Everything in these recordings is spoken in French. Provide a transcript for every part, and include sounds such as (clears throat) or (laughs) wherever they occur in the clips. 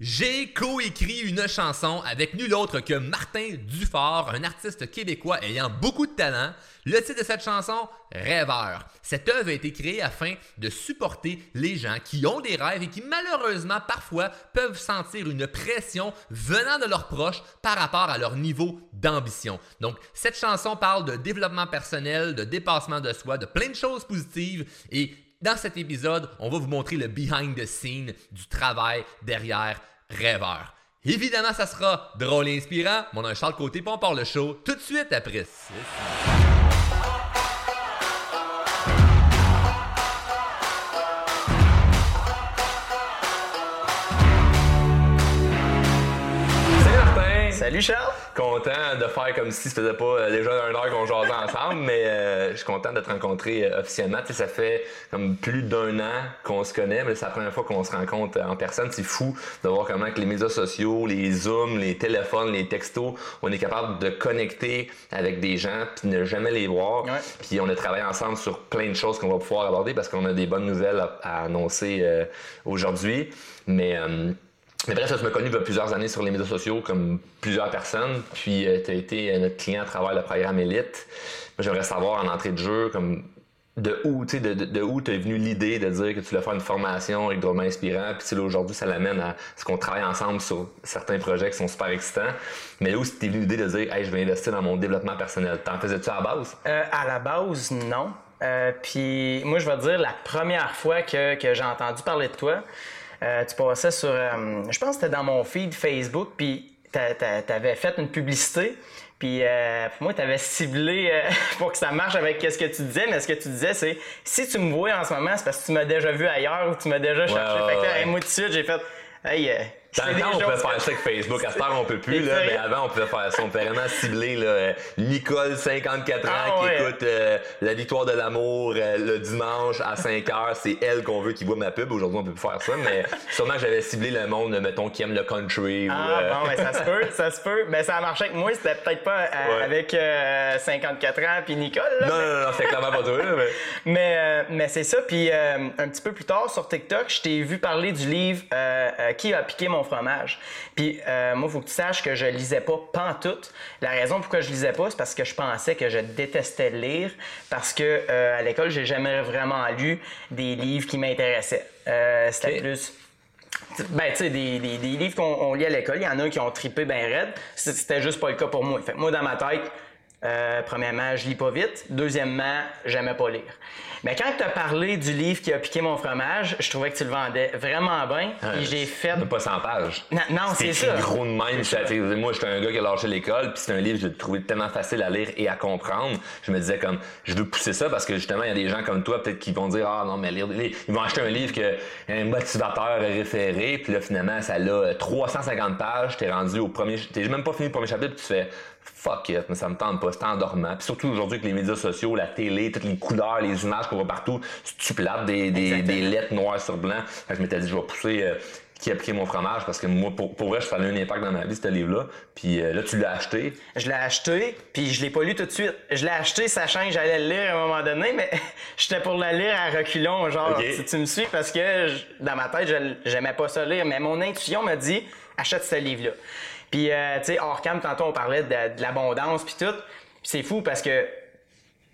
J'ai coécrit une chanson avec nul autre que Martin Dufort, un artiste québécois ayant beaucoup de talent. Le titre de cette chanson, Rêveur. Cette œuvre a été créée afin de supporter les gens qui ont des rêves et qui malheureusement parfois peuvent sentir une pression venant de leurs proches par rapport à leur niveau d'ambition. Donc cette chanson parle de développement personnel, de dépassement de soi, de plein de choses positives et dans cet épisode, on va vous montrer le behind the scene du travail derrière Rêveur. Évidemment, ça sera drôle et inspirant. Mon nom est Charles Côté, on part le show tout de suite après. Salut Charles! Content de faire comme si ça faisait pas euh, déjà un heure qu'on jasait ensemble, (laughs) mais euh, je suis content de te rencontrer euh, officiellement. Tu sais, ça fait comme plus d'un an qu'on se connaît, mais c'est la première fois qu'on se rencontre en personne. C'est fou de voir comment que les médias sociaux, les Zooms, les téléphones, les textos, on est capable de connecter avec des gens puis ne jamais les voir. Puis on a travaillé ensemble sur plein de choses qu'on va pouvoir aborder parce qu'on a des bonnes nouvelles à, annoncer aujourd'hui. Mais mais bref, ça, je me connu il plusieurs années sur les médias sociaux, comme plusieurs personnes. Puis, euh, tu as été euh, notre client à travers le programme Elite. J'aimerais savoir en entrée de jeu, comme de où, tu sais, de, de, où venu l'idée de dire que tu voulais faire une formation avec drôlement inspirant. Puis, là, aujourd'hui, ça l'amène à ce qu'on travaille ensemble sur certains projets qui sont super excitants. Mais où t'es venu l'idée de dire, hey, je vais investir dans mon développement personnel? T'en faisais-tu à la base? Euh, à la base, non. puis, moi, je vais dire, la première fois que, que j'ai entendu parler de toi, euh, tu passais sur, euh, je pense que c'était dans mon feed Facebook, puis tu avais fait une publicité. Puis euh, pour moi, tu avais ciblé (laughs) pour que ça marche avec ce que tu disais, mais ce que tu disais, c'est si tu me vois en ce moment, c'est parce que tu m'as déjà vu ailleurs ou tu m'as déjà cherché. fait que moi, tout de suite, j'ai fait Hey, dans le temps, on pouvait faire ça avec Facebook. À ce temps, on peut plus, là, mais avant, on pouvait faire ça. On pouvait vraiment cibler là, Nicole, 54 ans, ah, qui écoute euh, La victoire de l'amour euh, le dimanche à 5 heures. C'est elle qu'on veut qui voit ma pub. Aujourd'hui, on peut plus faire ça, mais sûrement j'avais ciblé le monde, mettons, qui aime le country. Ah, euh, bon, mais ça se peut, ça se peut. Mais ça a marché avec moi, c'était peut-être pas avec 54 ans puis Nicole. non, non, non, c'est clairement pas toi. mais (laughs) mais, mais c'est ça. Puis un petit peu plus tard, sur TikTok, je t'ai vu parler du livre Qui a piqué mon fromage. Puis euh, moi, il faut que tu saches que je lisais pas pantoute. La raison pourquoi je lisais pas, c'est parce que je pensais que je détestais lire, parce que euh, à l'école, j'ai jamais vraiment lu des livres qui m'intéressaient. Euh, c'était plus ben, tu sais, des, livres qu'on lit à l'école, il y en a qui ont tripé bien raide. C'était juste pas le cas pour moi. Fait moi, dans ma tête, euh, premièrement, je lis pas vite. Deuxièmement, j'aimais pas lire. Mais quand tu as parlé du livre qui a piqué mon fromage, je trouvais que tu le vendais vraiment bien. et j'ai fait. Pas 100 pages. Non, c'est ça. gros de même. Moi, j'étais un gars qui a lâché l'école, puis c'est un livre que j'ai trouvé tellement facile à lire et à comprendre. Je me disais comme, je veux pousser ça parce que justement, il y a des gens comme toi, peut-être, qui vont dire, ah non, mais lire, ils vont acheter un livre que un motivateur référé, puis là, finalement, ça a 350 pages, t'es rendu au premier, t'es même pas fini le premier chapitre, puis tu fais, fuck it, mais ça me tente pas, c'est endormant. Puis surtout aujourd'hui avec les médias sociaux, la télé, toutes les couleurs, les images qu'on voit partout, tu plates des, des, des, lettres noires sur blanc. Fait je m'étais dit, je vais pousser euh, qui a piqué mon fromage parce que moi, pour, pour vrai, je fallait un impact dans ma vie, ce livre-là. Puis euh, là, tu l'as acheté. Je l'ai acheté, puis je l'ai pas lu tout de suite. Je l'ai acheté sachant que j'allais le lire à un moment donné, mais (laughs) j'étais pour le lire à reculons, genre, si tu me suis, parce que dans ma tête, j'aimais pas ça lire. Mais mon intuition m'a dit, achète ce livre-là. Puis, euh, tu sais, hors cam, tantôt, on parlait de, l'abondance, puis tout. c'est fou parce que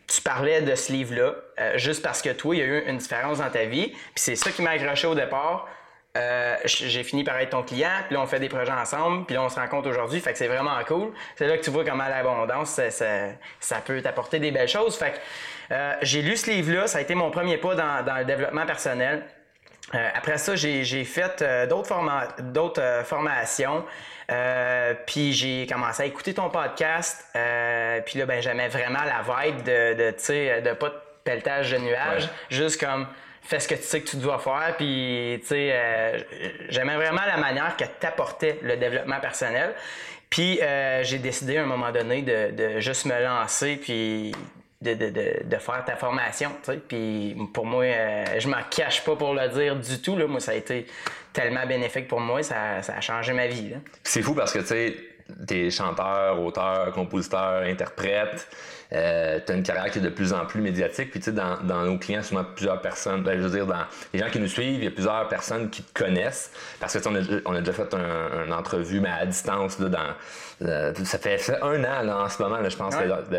tu parlais de ce livre-là euh, juste parce que toi, il y a eu une différence dans ta vie. Puis c'est ça qui m'a accroché au départ. Euh, j'ai fini par être ton client, puis là on fait des projets ensemble, puis là on se rencontre aujourd'hui, fait que c'est vraiment cool. C'est là que tu vois comment l'abondance, ça, ça, peut t'apporter des belles choses. Fait que j'ai lu ce livre-là, ça a été mon premier pas dans, dans le développement personnel. Euh, après ça, j'ai fait euh, d'autres d'autres euh, formations. puis j'ai commencé à écouter ton podcast. puis là, ben, j'aimais vraiment la vibe de, de, sais, de pas de pelletage de nuages. Juste comme fais ce que tu sais que tu dois faire. Puis, tu sais, j'aimais vraiment la manière que t'apportais le développement personnel. Puis, j'ai décidé à un moment donné de, de juste me lancer. Puis, de, faire ta formation. Puis pour moi, euh, je m'en cache pas pour le dire du tout. Là. Moi, ça a été tellement bénéfique pour moi, ça, ça a changé ma vie. C'est fou parce que tu sais, t'es chanteur, auteur, compositeur, interprète. Euh, tu as une carrière qui est de plus en plus médiatique. Puis, tu sais, dans, dans, nos clients, souvent plusieurs personnes, ben, je veux dire, dans les gens qui nous suivent, il y a plusieurs personnes qui te connaissent. Parce que, on a, on a déjà fait une entrevue, mais à distance, là, dans, euh, ça, fait, un an là, en ce moment, là, je pense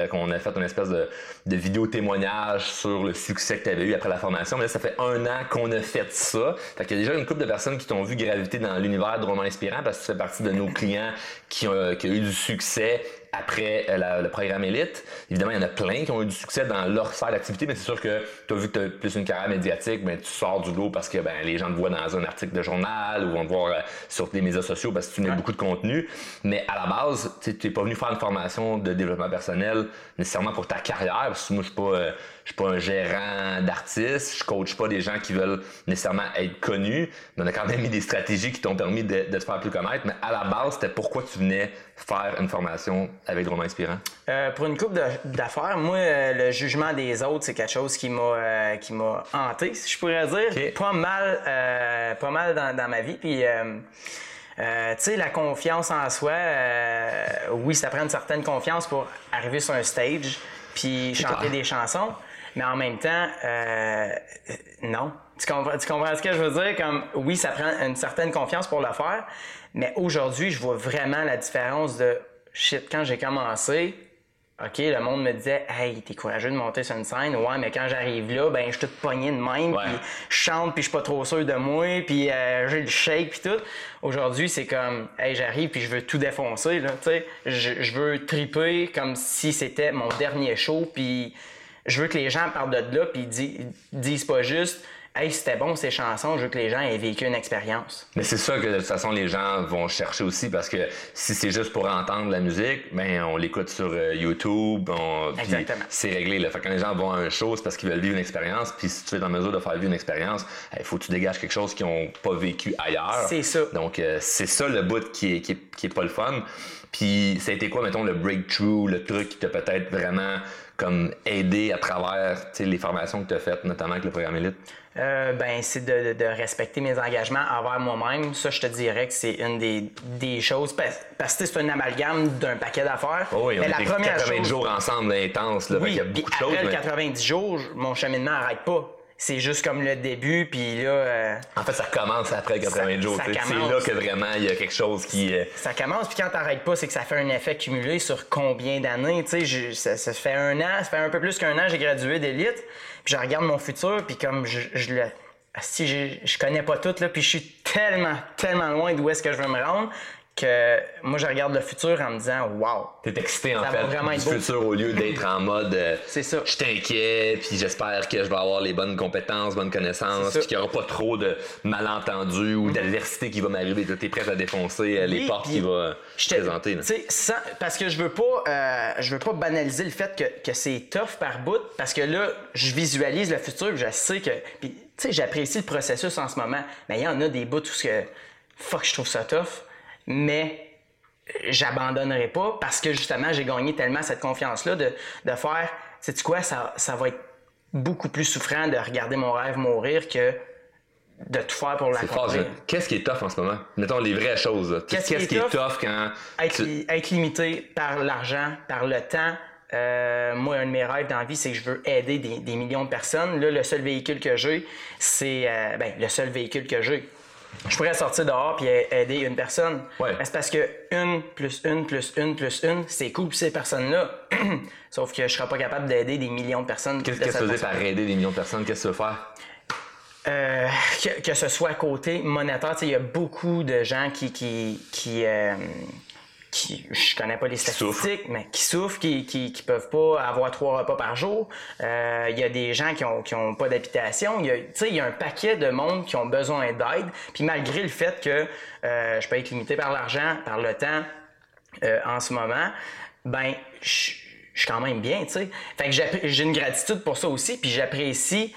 qu'on a fait une espèce de, de vidéo témoignage sur le succès que tu avais eu après la formation. Mais là, ça fait un an qu'on a fait ça. Fait qu'il y a déjà une couple de personnes qui t'ont vu graviter dans l'univers de Roman Inspirant parce que tu fais partie de nos clients qui ont, qui ont eu du succès après euh, le programme élite. Évidemment, il y en a plein qui ont eu du succès dans leur sphère d'activité, mais c'est sûr que tu as vu que tu as plus une carrière médiatique, mais tu sors du lot parce que ben, les gens te voient dans un article de journal ou vont te voir euh, sur des médias sociaux parce que tu mets beaucoup de contenu. Mais à la base, tu n'es pas venu faire une formation de développement personnel nécessairement pour ta carrière, parce que moi, je suis pas. Euh, je suis pas un gérant d'artistes, je coach pas des gens qui veulent nécessairement être connus, mais on a quand même mis des stratégies qui t'ont permis de, te faire plus connaître. Mais à la base, c'était pourquoi tu venais faire une formation avec Romain Inspirant? Euh, pour une coupe d'affaires, moi, euh, le jugement des autres, c'est quelque chose qui m'a euh, qui m'a hanté, si je pourrais dire, pas mal, pas mal dans, ma vie. Puis tu sais, la confiance en soi, oui, ça prend une certaine confiance pour arriver sur un stage puis chanter des chansons. Mais en même temps, euh, non. Tu comprends, tu comprends ce que je veux dire? Comme, oui, ça prend une certaine confiance pour le faire, mais aujourd'hui, je vois vraiment la différence de shit, quand j'ai commencé, OK, le monde me disait Hey, t'es courageux de monter sur une scène? Ouais, mais quand j'arrive là, ben je suis tout pogné de même, puis je chante, puis je suis pas trop sûr de moi, puis euh, j'ai le shake, puis tout. Aujourd'hui, c'est comme Hey, j'arrive, puis je veux tout défoncer, là, tu sais. Je, je veux triper comme si c'était mon dernier show, puis je veux que les gens parlent de là, puis disent, pas juste Hey, c'était bon ces chansons, je veux que les gens aient vécu une expérience. Mais c'est ça que de toute façon les gens vont chercher aussi parce que si c'est juste pour entendre la musique, ben on l'écoute sur euh, YouTube, c'est réglé. Là. Fait quand les gens vont à un show, c'est parce qu'ils veulent vivre une expérience. Puis si tu es en mesure de faire vivre une expérience, il faut que tu dégages quelque chose qu'ils n'ont pas vécu ailleurs. C'est ça. Donc euh, c'est ça le bout qui est, qui est, pas le fun. Puis ça a été quoi, mettons, le breakthrough, le truc qui t'a peut-être vraiment comme aider à travers les formations que tu as faites, notamment avec le programme Elite? Euh, ben, c'est de, respecter mes engagements envers moi-même. Ça, je te dirais que c'est une des, des choses. Parce, que c'est un amalgame d'un paquet d'affaires. Oh oui, on mais la première 90 jours ensemble intense. Là, oui, il y a beaucoup de choses. Après 90 jours, mon cheminement n'arrête pas c'est juste comme le début, puis là. Euh, en fait, ça commence après 80 jours. C'est là que vraiment il y a quelque chose qui. Euh, ça commence, puis quand t'arrêtes pas, c'est que ça fait un effet cumulé sur combien d'années. Tu sais, ça, ça, fait un an, ça fait un peu plus qu'un an, j'ai gradué d'élite, puis je regarde mon futur, puis comme je, je le. Si je, je connais pas tout, là, puis je suis tellement, tellement loin d'où est-ce que je veux me rendre que moi je regarde le futur en me disant wow. T'es excité en fait du futur au lieu d'être en mode euh, (laughs) C'est ça. Je t'inquiète puis j'espère que je vais avoir les bonnes compétences, bonnes connaissances, puis qu'il n'y aura pas trop de malentendus ou d'adversité qui va m'arriver. T'es prêt à défoncer euh, les portes qui va je présenter. Parce que je veux pas euh, je veux pas banaliser le fait que, que c'est tough par bout parce que là je visualise le futur, je sais que puis tu sais j'apprécie le processus en ce moment, mais il y en a des bouts où ce que fuck je trouve ça tough mais j'abandonnerai pas parce que justement, j'ai gagné tellement cette confiance-là de, de faire, sais-tu quoi, ça, ça va être beaucoup plus souffrant de regarder mon rêve mourir que de tout faire pour l'accomplir. Qu'est-ce qui est tough en ce moment? Mettons les vraies choses. Qu'est-ce qui, est tough? quand... Être, limité par l'argent, par le temps. Euh, moi, un de mes rêves dans la vie, c'est que je veux aider des, millions de personnes. Là, le seul véhicule que j'ai, c'est... Euh, ben, le seul véhicule que j'ai, je pourrais sortir dehors et aider une personne. C'est parce que une plus une plus une plus une, c'est cool pour ces personnes-là. (clears throat) Sauf que je serais pas capable d'aider des millions de personnes. Qu'est-ce que tu faisais par aider des millions de personnes? Qu'est-ce que tu veux faire? Euh, que, ce soit à côté monétaire, il y a beaucoup de gens qui, qui, qui, euh, qui, je connais pas les statistiques, mais qui souffrent, qui, qui, qui, peuvent pas avoir trois repas par jour. Euh, il y a des gens qui ont, qui ont pas d'habitation. Il y a, il y a un paquet de monde qui ont besoin d'aide. Puis malgré le fait que euh, je peux être limité par l'argent, par le temps euh, en ce moment, ben je, je suis quand même bien, tu sais. Fait que j'ai une gratitude pour ça aussi, puis j'apprécie,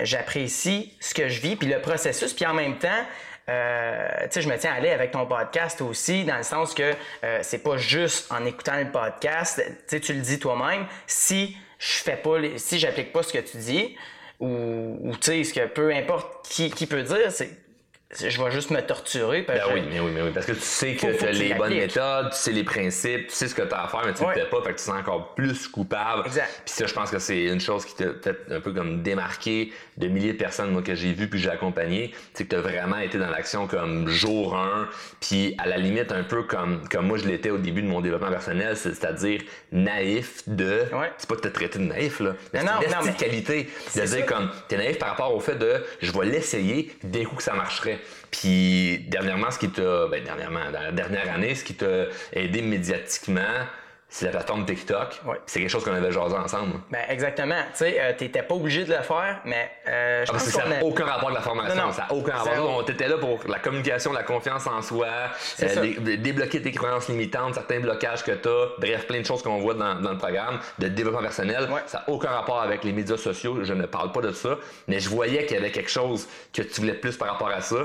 j'apprécie ce que je vis, puis le processus, puis en même temps, euh, tu sais, je me tiens à aller avec ton podcast aussi, dans le sens que euh, c'est pas juste en écoutant le podcast, tu sais, tu le dis toi-même, si je fais pas, si j'applique pas ce que tu dis, ou, tu sais, ce que peu importe qui, qui peut dire, c'est je vais juste me torturer. Ben oui, mais oui, mais oui. Parce que tu sais que tu as les bonnes méthodes, tu sais les principes, tu sais ce que tu as à faire, mais tu ne le fais pas, fait que tu sens encore plus coupable. Exact. Puis ça, je pense que c'est une chose qui t'a peut-être un peu comme démarqué de milliers de personnes moi, que j'ai vues puis que j'ai accompagné. C'est que tu as vraiment été dans l'action comme jour 1, puis à la limite un peu comme, comme moi je l'étais au début de mon développement personnel, c'est-à-dire naïf de. C'est pas de te traiter de naïf, là. Mais non, c'est non, mais... qualité. De dire comme, t'es naïf par rapport au fait de je vais l'essayer, dès coup que ça marcherait. Puis dernièrement, ce qui t'a, ben dernièrement, dans la dernière année, ce qui t'a aidé médiatiquement, c'est la plateforme TikTok. C'est quelque chose qu'on avait jasé ensemble. Ben exactement. Tu sais, euh, t'étais pas obligé de le faire, mais euh, je ah, pense que ça n'a aucun rapport avec la formation. Ça n'a aucun rapport. On était là pour la communication, la confiance en soi, euh, débloquer tes croyances limitantes, certains blocages que tu as, bref, plein de choses qu'on voit dans, le programme de développement personnel. Ça n'a aucun rapport avec les médias sociaux. Je ne parle pas de ça, mais je voyais qu'il y avait quelque chose que tu voulais plus par rapport à ça.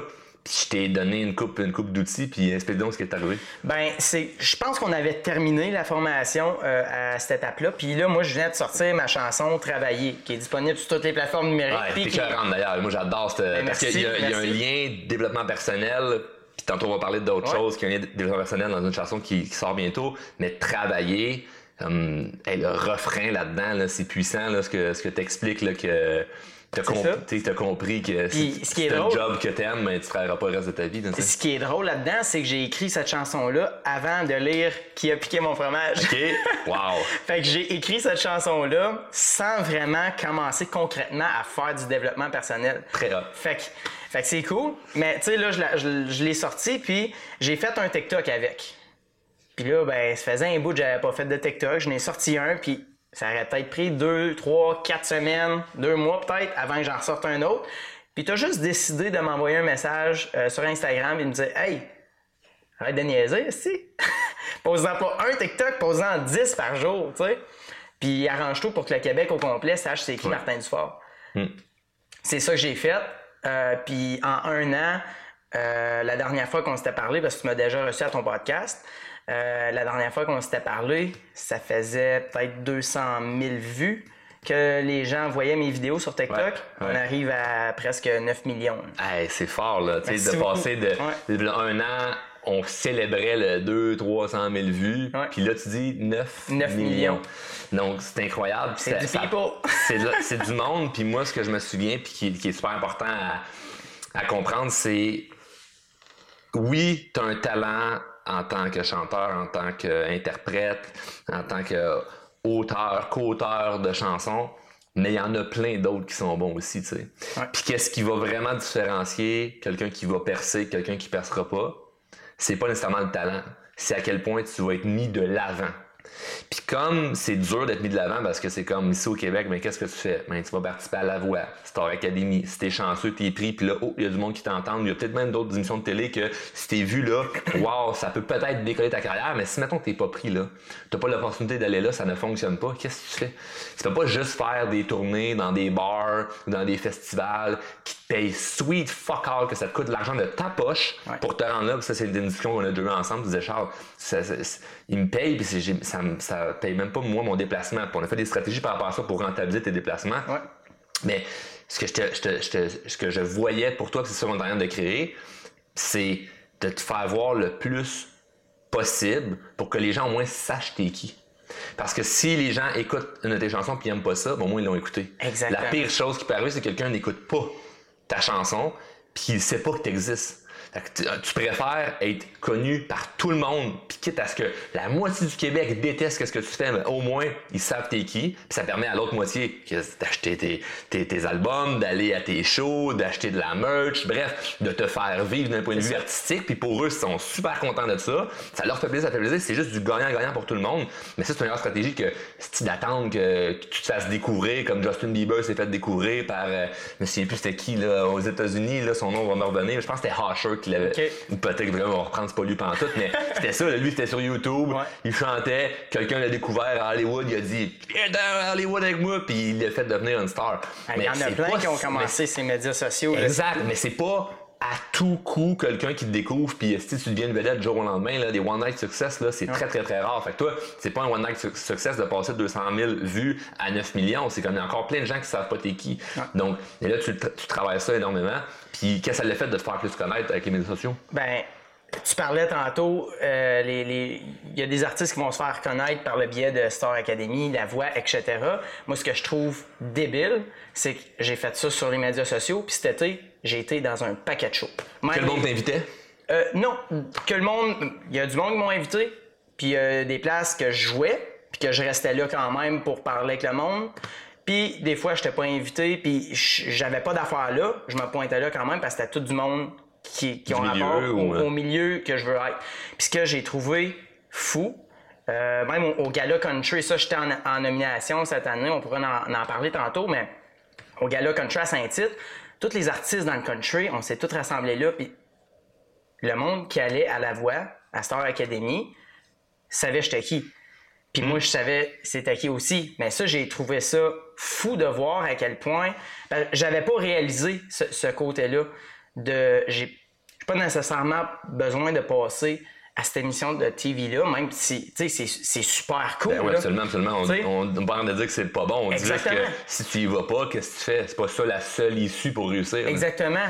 Puis je t'ai donné une coupe, une coupe d'outils, puis explique donc ce qui est arrivé. Ben, c'est, je pense qu'on avait terminé la formation euh, à cette étape-là. Puis là, moi, je viens de sortir ma chanson Travailler, qui est disponible sur toutes les plateformes numériques. Ouais, qui... d'ailleurs. Moi, j'adore cette. Ben, parce qu'il y, a un lien développement personnel. Puis tantôt, on va parler d'autres choses qui ont un lien développement personnel dans une chanson qui, sort bientôt. Mais travailler, comme, le refrain là-dedans, c'est puissant, là, ce que, ce que tu expliques, là, que T'as compris, as compris que c'est un job que t'aimes, mais tu travailleras pas le reste de ta vie. Ce qui est drôle là-dedans, c'est que j'ai écrit cette chanson-là avant de lire Qui a piqué mon fromage. OK. (laughs) Wow. fait que j'ai écrit cette chanson-là sans vraiment commencer concrètement à faire du développement personnel. Très hot. Fait que, fait que c'est cool. Mais tu sais, là, je, je l'ai sorti, puis j'ai fait un TikTok avec. Puis là, ben, ça faisait un bout que j'avais pas fait de TikTok. Je n'ai sorti un, puis ça aurait peut-être pris deux, trois, quatre semaines, deux mois peut-être, avant que j'en sorte un autre. Puis t'as juste décidé de m'envoyer un message euh, sur Instagram et de me dire Hey, arrête de niaiser, si. (laughs) pose-en pas un TikTok, pose-en 10 par jour, tu sais. Puis arrange-toi pour que le Québec au complet sache c'est qui Martin Dufort. Hmm. C'est ça que j'ai fait. Euh, puis en un an, euh, la dernière fois qu'on s'était parlé, parce que tu m'as déjà reçu à ton podcast, euh, la dernière fois qu'on s'était parlé, ça faisait peut-être 200 000 vues que les gens voyaient mes vidéos sur TikTok. On arrive à presque 9 millions. c'est fort, là, de passer de, un an on célébrait le 2 300 000 vues. Puis là, tu dis 9, millions. Donc, c'est incroyable. C'est du (laughs) c'est du monde. Puis moi, ce que je me souviens, puis qui, est super important à, à comprendre, c'est oui, tu as un talent en tant que chanteur, en tant qu'interprète, en tant qu'auteur, qu'auteur de chansons, mais il y en a plein d'autres qui sont bons aussi, tu sais. Puis qu'est-ce qui va vraiment différencier quelqu'un qui va percer, quelqu'un qui percera pas? C'est pas nécessairement le talent, c'est à quel point tu vas être mis de l'avant. Puis comme c'est dur d'être mis de l'avant parce que c'est comme ici au Québec, mais qu'est-ce que tu fais? Ben, tu vas participer à La Voix, Star Academy. Si t'es chanceux, t'es pris, puis là, oh, il y a du monde qui t'entend. Il y a peut-être même d'autres émissions de télé que si t'es vu là, wow, ça peut peut-être décoller ta carrière, mais si mettons que t'es pas pris là, t'as pas l'opportunité d'aller là, ça ne fonctionne pas, qu'est-ce que tu fais? Tu peux pas juste faire des tournées dans des bars ou dans des festivals qui te payent sweet fuck all, que ça te coûte de l'argent de ta poche pour te rendre là. ça, c'est une discussion qu'on a déjà eu ensemble. Tu disais, Charles, il me paye, puis ça, ça paye même pas moi mon déplacement. on a fait des stratégies par rapport à ça pour rentabiliser tes déplacements. Mais ce que je, ce que je voyais pour toi, c'est ça qu'on est en train de créer, c'est de te faire voir le plus possible pour que les gens au moins sachent t'es qui. Parce que si les gens écoutent une de tes chansons et n'aiment pas ça, au moins ils l'ont écouté. La pire chose qui peut arriver, c'est que quelqu'un n'écoute pas ta chanson puis il sait pas que tu existes. Euh, tu, préfères être connu par tout le monde, puis quitte à ce que la moitié du Québec déteste ce que tu fais, mais au moins ils savent t'es qui, puis ça permet à l'autre moitié d'acheter tes, tes, albums, d'aller à tes shows, d'acheter de la merch, bref, de te faire vivre d'un point de vue artistique, puis pour eux, ils sont super contents de ça. Ça leur fait plaisir, ça fait plaisir, c'est juste du gagnant-gagnant pour tout le monde. Mais ça, c'est une meilleure stratégie que si d'attendre que, tu te fasses découvrir, comme Justin Bieber s'est fait découvrir par, euh, je me souviens plus c'était qui, là, aux États-Unis, là, son nom va me revenir, je pense que c'était Hasher qu'il avait. Peut-être vraiment, on va reprendre, c'est pas lui tout, mais (laughs) c'était ça. lui, c'était sur YouTube. Il chantait. Quelqu'un l'a découvert à Hollywood. Il a dit Viens dans Hollywood avec moi. Puis il l'a fait devenir une star. Il y en a plein qui ont commencé ces médias sociaux. Exact, mais c'est pas à tout coup quelqu'un qui te découvre puis si tu deviens une vedette du jour au lendemain là, des one night success là c'est très très très rare. Fait que toi c'est pas un one night success de passer de 200 000 vues à 9 millions. C'est comme il y a encore plein de gens qui savent pas t'es qui. Donc et là tu, tu travailles ça énormément. Puis qu'est-ce que ça l'a fait de te faire plus connaître avec les médias sociaux? Ben tu parlais tantôt, euh, les, il y a des artistes qui vont se faire connaître par le biais de Star Academy, La Voix, etc. Moi, ce que je trouve débile, c'est que j'ai fait ça sur les médias sociaux, puis cet été, j'ai été dans un paquet de shows. Quel le monde t'invitait? Euh, non, que le monde, il y a du monde qui m'ont invité, puis euh, des places que je jouais, puis que je restais là quand même pour parler avec le monde. Puis des fois, je n'étais pas invité, puis j'avais pas d'affaires là. Je me pointais là quand même parce que c'était tout du monde qui, ont rapport au, milieu que je veux être. Puis ce que j'ai trouvé fou, euh, même au, Gala Country, ça j'étais en, nomination cette année, on pourrait en, parler tantôt, mais au Gala Country à Saint-Tite, tous les artistes dans le country, on s'est tous rassemblés là, puis le monde qui allait à la voix, à Star Academy, savait j'étais qui. Puis moi, je savais c'était qui aussi. Mais ça, j'ai trouvé ça fou de voir à quel point. Ben, j'avais pas réalisé ce côté-là de. J'ai pas nécessairement besoin de passer à cette émission de TV-là, même si c'est, c'est super cool. Ben oui, absolument, absolument. On, on, parle de dire que c'est pas bon. On dit juste que si tu y vas pas, qu'est-ce que tu fais? C'est pas ça la seule issue pour réussir. Exactement.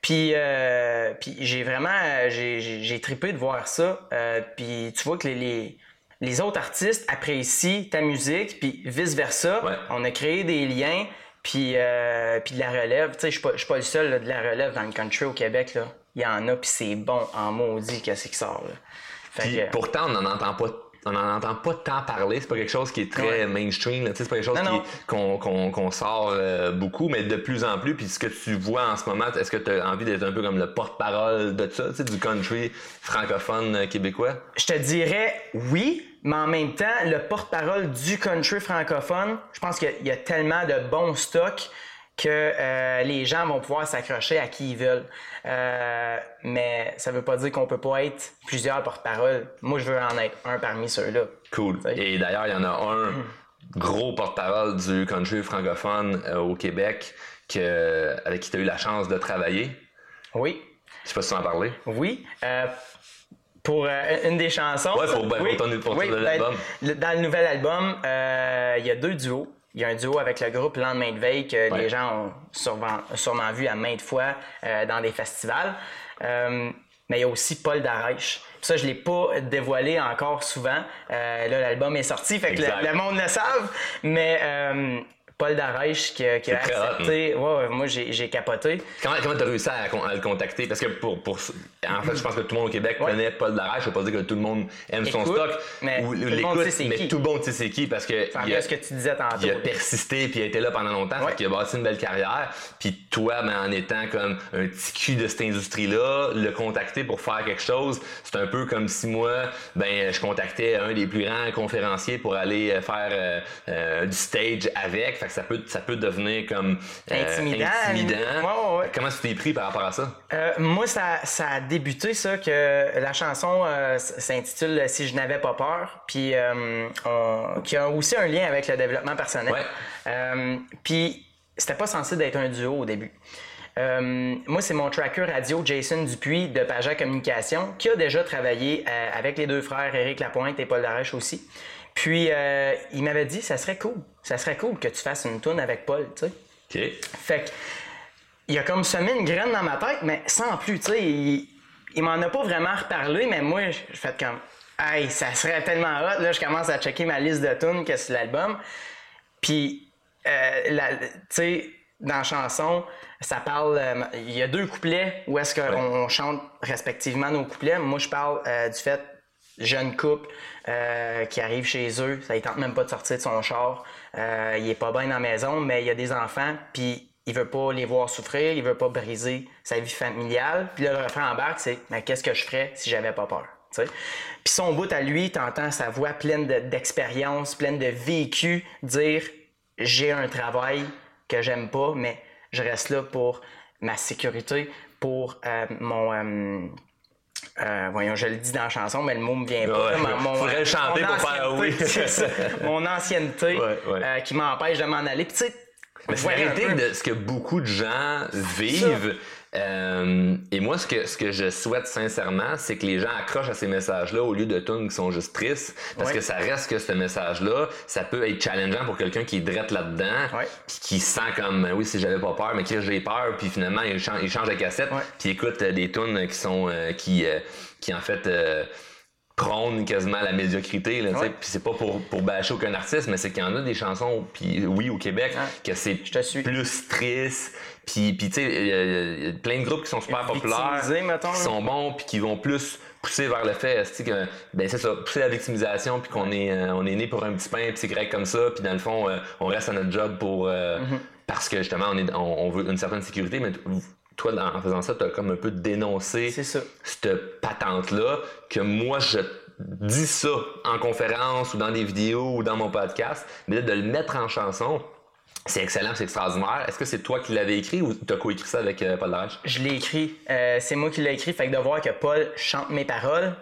Puis, euh, puis j'ai vraiment j'ai, j'ai, trippé de voir ça. Euh, puis tu vois que les, les, autres artistes apprécient ta musique, puis vice-versa. On a créé des liens. Puis, euh, puis de la relève, tu sais, je suis pas, le seul de la relève dans le country au Québec. Là. Il y en a, puis c'est bon en maudit qu'est-ce qui sort. puis, pourtant, on n'en entend pas on n'en entend pas tant parler. C'est pas quelque chose qui est très mainstream. C'est pas quelque chose qu'on sort euh, beaucoup, mais de plus en plus. Puis ce que tu vois en ce moment, est-ce que tu as envie d'être un peu comme le porte-parole de ça, du country francophone euh, québécois? Je te dirais oui, mais en même temps, le porte-parole du country francophone, je pense qu'il y a tellement de bons stocks que euh, les gens vont pouvoir s'accrocher à qui ils veulent. Euh, mais ça veut pas dire qu'on peut pas être plusieurs porte-parole. Moi, je veux en être un parmi ceux-là. Cool. Et d'ailleurs, il y en a un (clears throat) gros porte-parole du country francophone euh, au Québec que, avec qui tu as eu la chance de travailler. Oui. Je sais pas si tu en parler. Oui. pour une des chansons. Ouais, pour, ben, oui. pour ton, pour ben, album. Dans le nouvel album, il y a deux duos. Il y a un duo avec le groupe Lendemain de veille que les gens ont sûrement, vu à maintes fois euh, dans des festivals. Euh, mais il y a aussi Paul Darèche. Ça, je ne l'ai pas dévoilé encore souvent. Euh, là, l'album est sorti, fait que le, monde le savent. Mais Paul Darèche qui, a, qui a accepté. Hein. Ouais, moi, j'ai capoté. Comment tu as réussi à, le contacter? Parce que pour, pour, en fait, je pense que tout le monde au Québec connaît Paul Darèche. Je ne veux pas dire que tout le monde aime son stock mais ou tout le monde sait c'est qui parce que. il a, ce que tu disais tantôt. Il a persisté puis il a été là pendant longtemps. Ouais. il a bâti une belle carrière. Puis toi, ben, en étant comme un petit cul de cette industrie-là, le contacter pour faire quelque chose, c'est un peu comme si moi, ben, je contactais un des plus grands conférenciers pour aller euh, faire euh, euh, du stage avec ça peut, ça peut devenir comme euh, intimidant. Comment tu t'es pris par rapport à ça? Euh, moi, ça, ça, a débuté, ça, que la chanson euh, s'intitule Si je n'avais pas peur, puis qui a aussi un lien avec le développement personnel. puis c'était pas censé d'être un duo au début. moi, c'est mon tracker radio Jason Dupuis de Paja Communication qui a déjà travaillé avec les deux frères Éric Lapointe et Paul Darèche aussi. Puis, euh, il m'avait dit, ça serait cool. Ça serait cool que tu fasses une tourne avec Paul, tu sais. OK. Fait que, il a comme semé une graine dans ma tête, mais sans plus, tu sais. Il, m'en a pas vraiment reparlé, mais moi, j'ai fait comme, hey, ça serait tellement hot. Là, je commence à checker ma liste de tunes que c'est l'album. Puis, euh, tu sais, dans la chanson, ça parle. Euh, il y a deux couplets où est-ce qu'on chante respectivement nos couplets. Moi, je parle du fait jeune couple euh, qui arrive chez eux, ça ne tente même pas de sortir de son char, euh, il est pas bien dans la maison, mais il y a des enfants, puis il veut pas les voir souffrir, il veut pas briser sa vie familiale. Puis là, le refrain embarque, c'est mais qu'est-ce que je ferais si j'avais pas peur? Puis son bout à lui, t'entends sa voix pleine d'expérience, pleine de vécu, dire j'ai un travail que j'aime pas, mais je reste là pour ma sécurité, pour euh, mon euh, voyons, je le dis dans la chanson, mais le mot me vient pas. mon, Faudrait chanter pour faire oui. (laughs) mon ancienneté euh, qui m'empêche de m'en aller. Puis, mais c'est de ce que beaucoup de gens vivent. Euh, et moi, ce que, ce que je souhaite sincèrement, c'est que les gens accrochent à ces messages-là au lieu de tunes qui sont juste tristes. Parce que ça reste que ce message-là, ça peut être challengeant pour quelqu'un qui est drette là-dedans, puis qui sent comme, oui, si j'avais pas peur, mais qui j'ai peur, puis finalement, il change, il change de cassette, puis écoute euh, des tunes qui sont, euh, qui, qui en fait, prône quasiment la médiocrité. Là, Puis c'est pas pour, pour bâcher aucun artiste, mais c'est qu'il y en a des chansons, puis oui, au Québec, que c'est plus triste. Puis, puis tu sais, il y, a plein de groupes qui sont super populaires, qui sont bons, puis qui vont plus pousser vers le fait que ben c'est ça pousser la victimisation puis qu'on est euh, on est né pour un petit pain puis c'est grec comme ça puis dans le fond euh, on reste à notre job pour euh, mm-hmm. parce que justement on est on, veut une certaine sécurité mais toi, en faisant ça, tu as comme un peu dénoncé cette patente-là, que moi, je dis ça en conférence ou dans des vidéos ou dans mon podcast, mais de le mettre en chanson, c'est excellent, c'est extraordinaire. Est-ce que c'est toi qui l'avais écrit ou tu as coécrit ça avec euh, Paul Darage? Je l'ai écrit. Euh, c'est moi qui l'ai écrit. Fait que de voir que Paul chante mes paroles,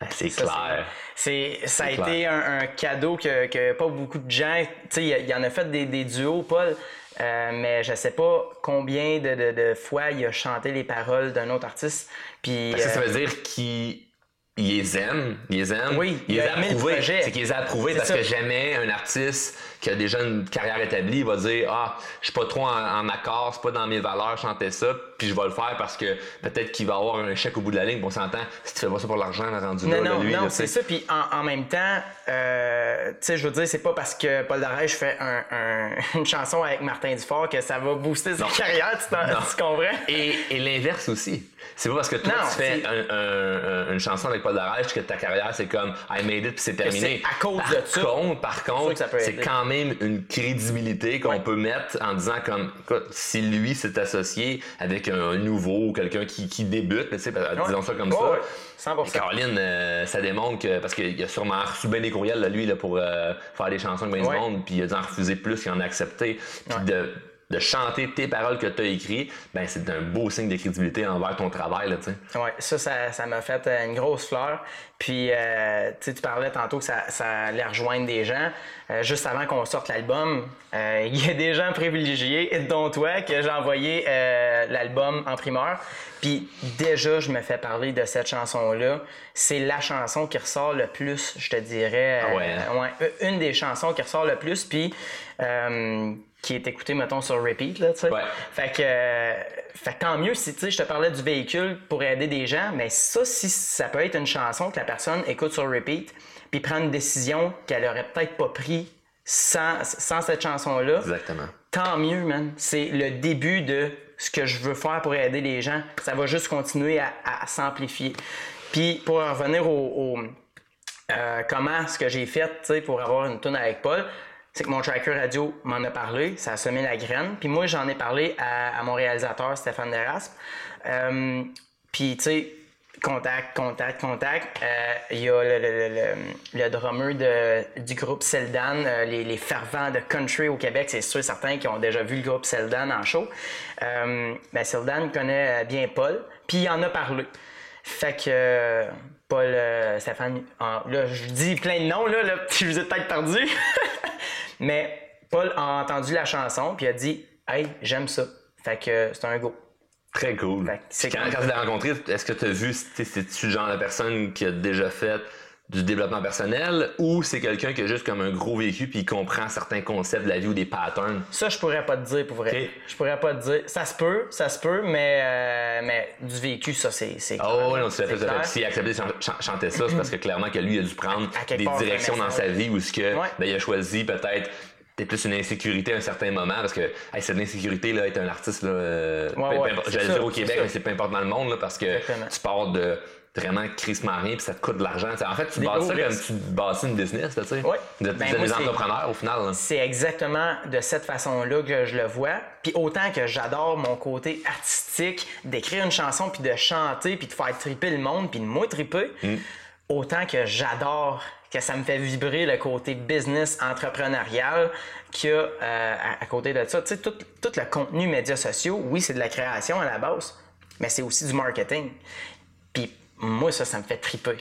ben, c'est clair. C'est, ça a été un, cadeau que, pas beaucoup de gens. Tu sais, il y, en a fait des, des duos, Paul. Euh, mais je sais pas combien de, fois il a chanté les paroles d'un autre artiste. Puis, Parce que ça veut dire qu'il les aime, il les aime, oui, il, les a approuvés. C'est qu'il les a approuvés parce que jamais un artiste qui a déjà une carrière établie va dire Ah, je suis pas trop en, accord, c'est pas dans mes valeurs chanter ça, puis je vais le faire parce que peut-être qu'il va avoir un chèque au bout de la ligne. Bon, on s'entend, si tu fais pas ça pour l'argent, rendu non, là, non, lui. Non, c'est ça. Puis en, même temps, euh, tu sais, je veux dire, c'est pas parce que Paul Darèche fait (laughs) une chanson avec Martin Dufort que ça va booster sa carrière, tu, tu comprends? Et, et l'inverse aussi. C'est pas parce que toi, tu fais une chanson avec Paul Darèche que ta carrière, c'est comme I made it puis c'est terminé. à cause par de ça. Contre, par contre, c'est quand même une crédibilité qu'on peut mettre en disant comme, écoute, si lui s'est associé avec un nouveau ou quelqu'un qui, qui débute, tu sais, disons ça comme ça. 100%. Caroline, euh, ça démontre que, parce qu'il a sûrement reçu bien des courriels, là, lui, là, pour euh, faire des chansons du monde, puis il a dû en refuser plus qu'il en a accepté. Puis de de chanter tes paroles que tu as écrites, ben c'est un beau signe de crédibilité envers ton travail. Là, ouais, ça, ça m'a fait euh, une grosse fleur. Puis, euh, tu parlais tantôt que ça, ça, allait rejoindre des gens. Euh, juste avant qu'on sorte l'album, euh, (laughs) il y a des gens privilégiés, dont toi, que j'ai envoyé l'album en primeur. Puis déjà, je me fais parler de cette chanson-là. C'est la chanson qui ressort le plus, je te dirais. Ah ouais, ouais, une des chansons qui ressort le plus. Puis qui est écouté, mettons, sur repeat, là, tu sais. Fait que, fait tant mieux si, tu sais, je te parlais du véhicule pour aider des gens, mais ça, si ça peut être une chanson que la personne écoute sur repeat, puis prend une décision qu'elle aurait peut-être pas pris sans, sans cette chanson-là. Exactement. Tant mieux, man. C'est le début de ce que je veux faire pour aider les gens. Ça va juste continuer à, s'amplifier. Puis, pour revenir au, euh, comment ce que j'ai fait pour avoir une tune avec Paul, c'est que mon tracker radio m'en a parlé, ça a semé la graine. Puis moi, j'en ai parlé à, mon réalisateur Stéphane Deraspe. Euh, puis, tu sais, contact, contact, contact. Euh, il y a le, drummer de, du groupe Seldan, euh, les, fervents de country au Québec, c'est sûr certains qui ont déjà vu le groupe Seldan en show. ben, Seldan connaît bien Paul, puis il en a parlé. Fait que Paul, Stéphane, là, je dis plein de noms, là, là (laughs) je vous ai peut-être perdu. Mais Paul a entendu la chanson puis a dit Hey, j'aime ça. Fait que c'est un go. Très cool. quand, quand tu l'as rencontré, est-ce que tu as vu, c'est-tu le genre de personne qui a déjà fait du développement personnel ou c'est quelqu'un qui a juste comme un gros vécu puis il comprend certains concepts de la vie ou des patterns? Ça, je pourrais pas te dire pour vrai. Je pourrais pas te dire. Ça se peut, ça se peut, mais, euh, mais du vécu, ça, c'est. Oh, oui, non, c'est fait. S'il a accepté de chanter ça, c'est parce que clairement que lui, il a dû prendre des directions dans sa vie où ce que, ben, il a choisi peut-être peut-être plus une insécurité à un certain moment parce que cette insécurité là être un artiste là euh, j'allais dire au Québec mais c'est peu importe dans le monde là, parce que tu pars de vraiment Chris Marie puis ça te coûte de l'argent. En fait, tu bâtis ça comme tu bâtis une business, tu sais. Oui. Êtes, ben, des entrepreneurs au final. C'est exactement de cette façon-là que je le vois. Puis autant que j'adore mon côté artistique, d'écrire une chanson puis de chanter puis de faire triper le monde puis de moi triper, mm. autant que j'adore que ça me fait vibrer le côté business entrepreneurial qu'il y a euh, à, côté de ça. Tu sais, tout, tout le contenu médias sociaux, oui, c'est de la création à la base, mais c'est aussi du marketing. Puis moi, ça, ça me fait triper.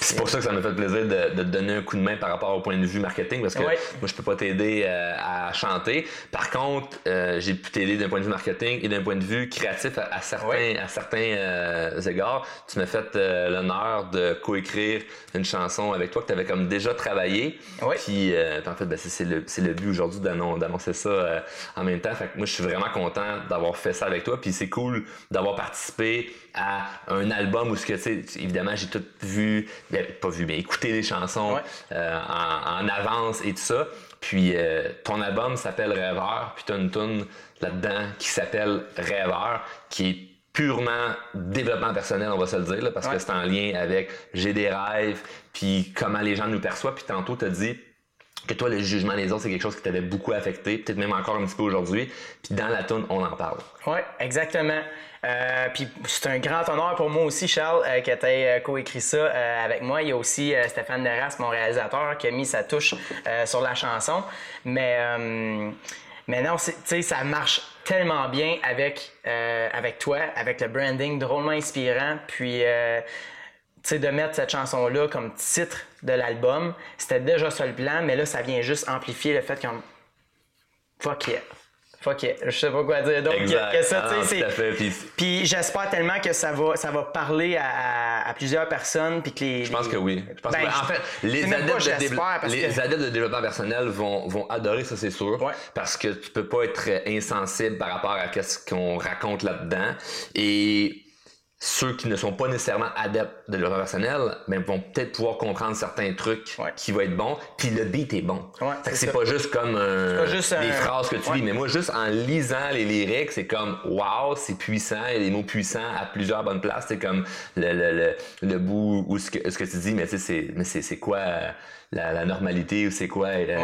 C'est pour ça que ça m'a fait plaisir de, de, te donner un coup de main par rapport au point de vue marketing, parce que moi, je peux pas t'aider euh, à chanter. Par contre, euh, j'ai pu t'aider d'un point de vue marketing et d'un point de vue créatif à, certains, à certains euh, égards. Tu m'as fait l'honneur de coécrire une chanson avec toi que tu avais comme déjà travaillé. Puis, en fait, ben, c'est le, le, but aujourd'hui d'annoncer ça en même temps. Fait que moi, je suis vraiment content d'avoir fait ça avec toi. Puis c'est cool d'avoir participé à un album où, ce que, évidemment, j'ai tout vu, pas vu, mais écouté les chansons euh, en, avance et tout ça. Puis euh, ton album s'appelle Rêveur, puis tu as une tune là-dedans qui s'appelle Rêveur, qui est purement développement personnel, on va se le dire, parce que c'est en lien avec j'ai des rêves, puis comment les gens nous perçoivent. Puis tantôt, tu as dit que toi, le jugement des autres, c'est quelque chose qui t'avait beaucoup affecté, peut-être même encore un petit peu aujourd'hui. Puis dans la tune, on en parle. Oui, exactement. Euh, puis c'est un grand honneur pour moi aussi, Charles, euh, qui a euh, coécrit ça avec moi. Il y a aussi Stéphane Neras, mon réalisateur, qui a mis sa touche sur la chanson. Mais, mais non, tu sais, ça marche tellement bien avec, avec toi, avec le branding drôlement inspirant. Puis sais, de mettre cette chanson-là comme titre de l'album, c'était déjà ça le plan, mais là, ça vient juste amplifier le fait qu'on. Fuck yeah. Fuck yeah. Je sais pas quoi dire donc. Que ça, ah, c'est... Puis, j'espère tellement que ça va, ça va parler à, plusieurs personnes. Puis que les, je pense que oui. Je pense ben, en fait, les adeptes, de, les adeptes de développement personnel vont, vont adorer ça, c'est sûr. Parce que tu peux pas être insensible par rapport à ce qu'on raconte là-dedans. Et ceux qui ne sont pas nécessairement adeptes de développement personnel ben, vont peut-être pouvoir comprendre certains trucs qui vont être bons, puis le beat est bon. c'est pas juste comme des phrases que tu lis, mais moi, juste en lisant les lyriques, c'est comme wow, c'est puissant, il y a des mots puissants à plusieurs bonnes places. C'est comme le, le, le, bout ou ce que, ce que tu dis, mais c'est, c'est quoi la, normalité ou c'est quoi. Euh,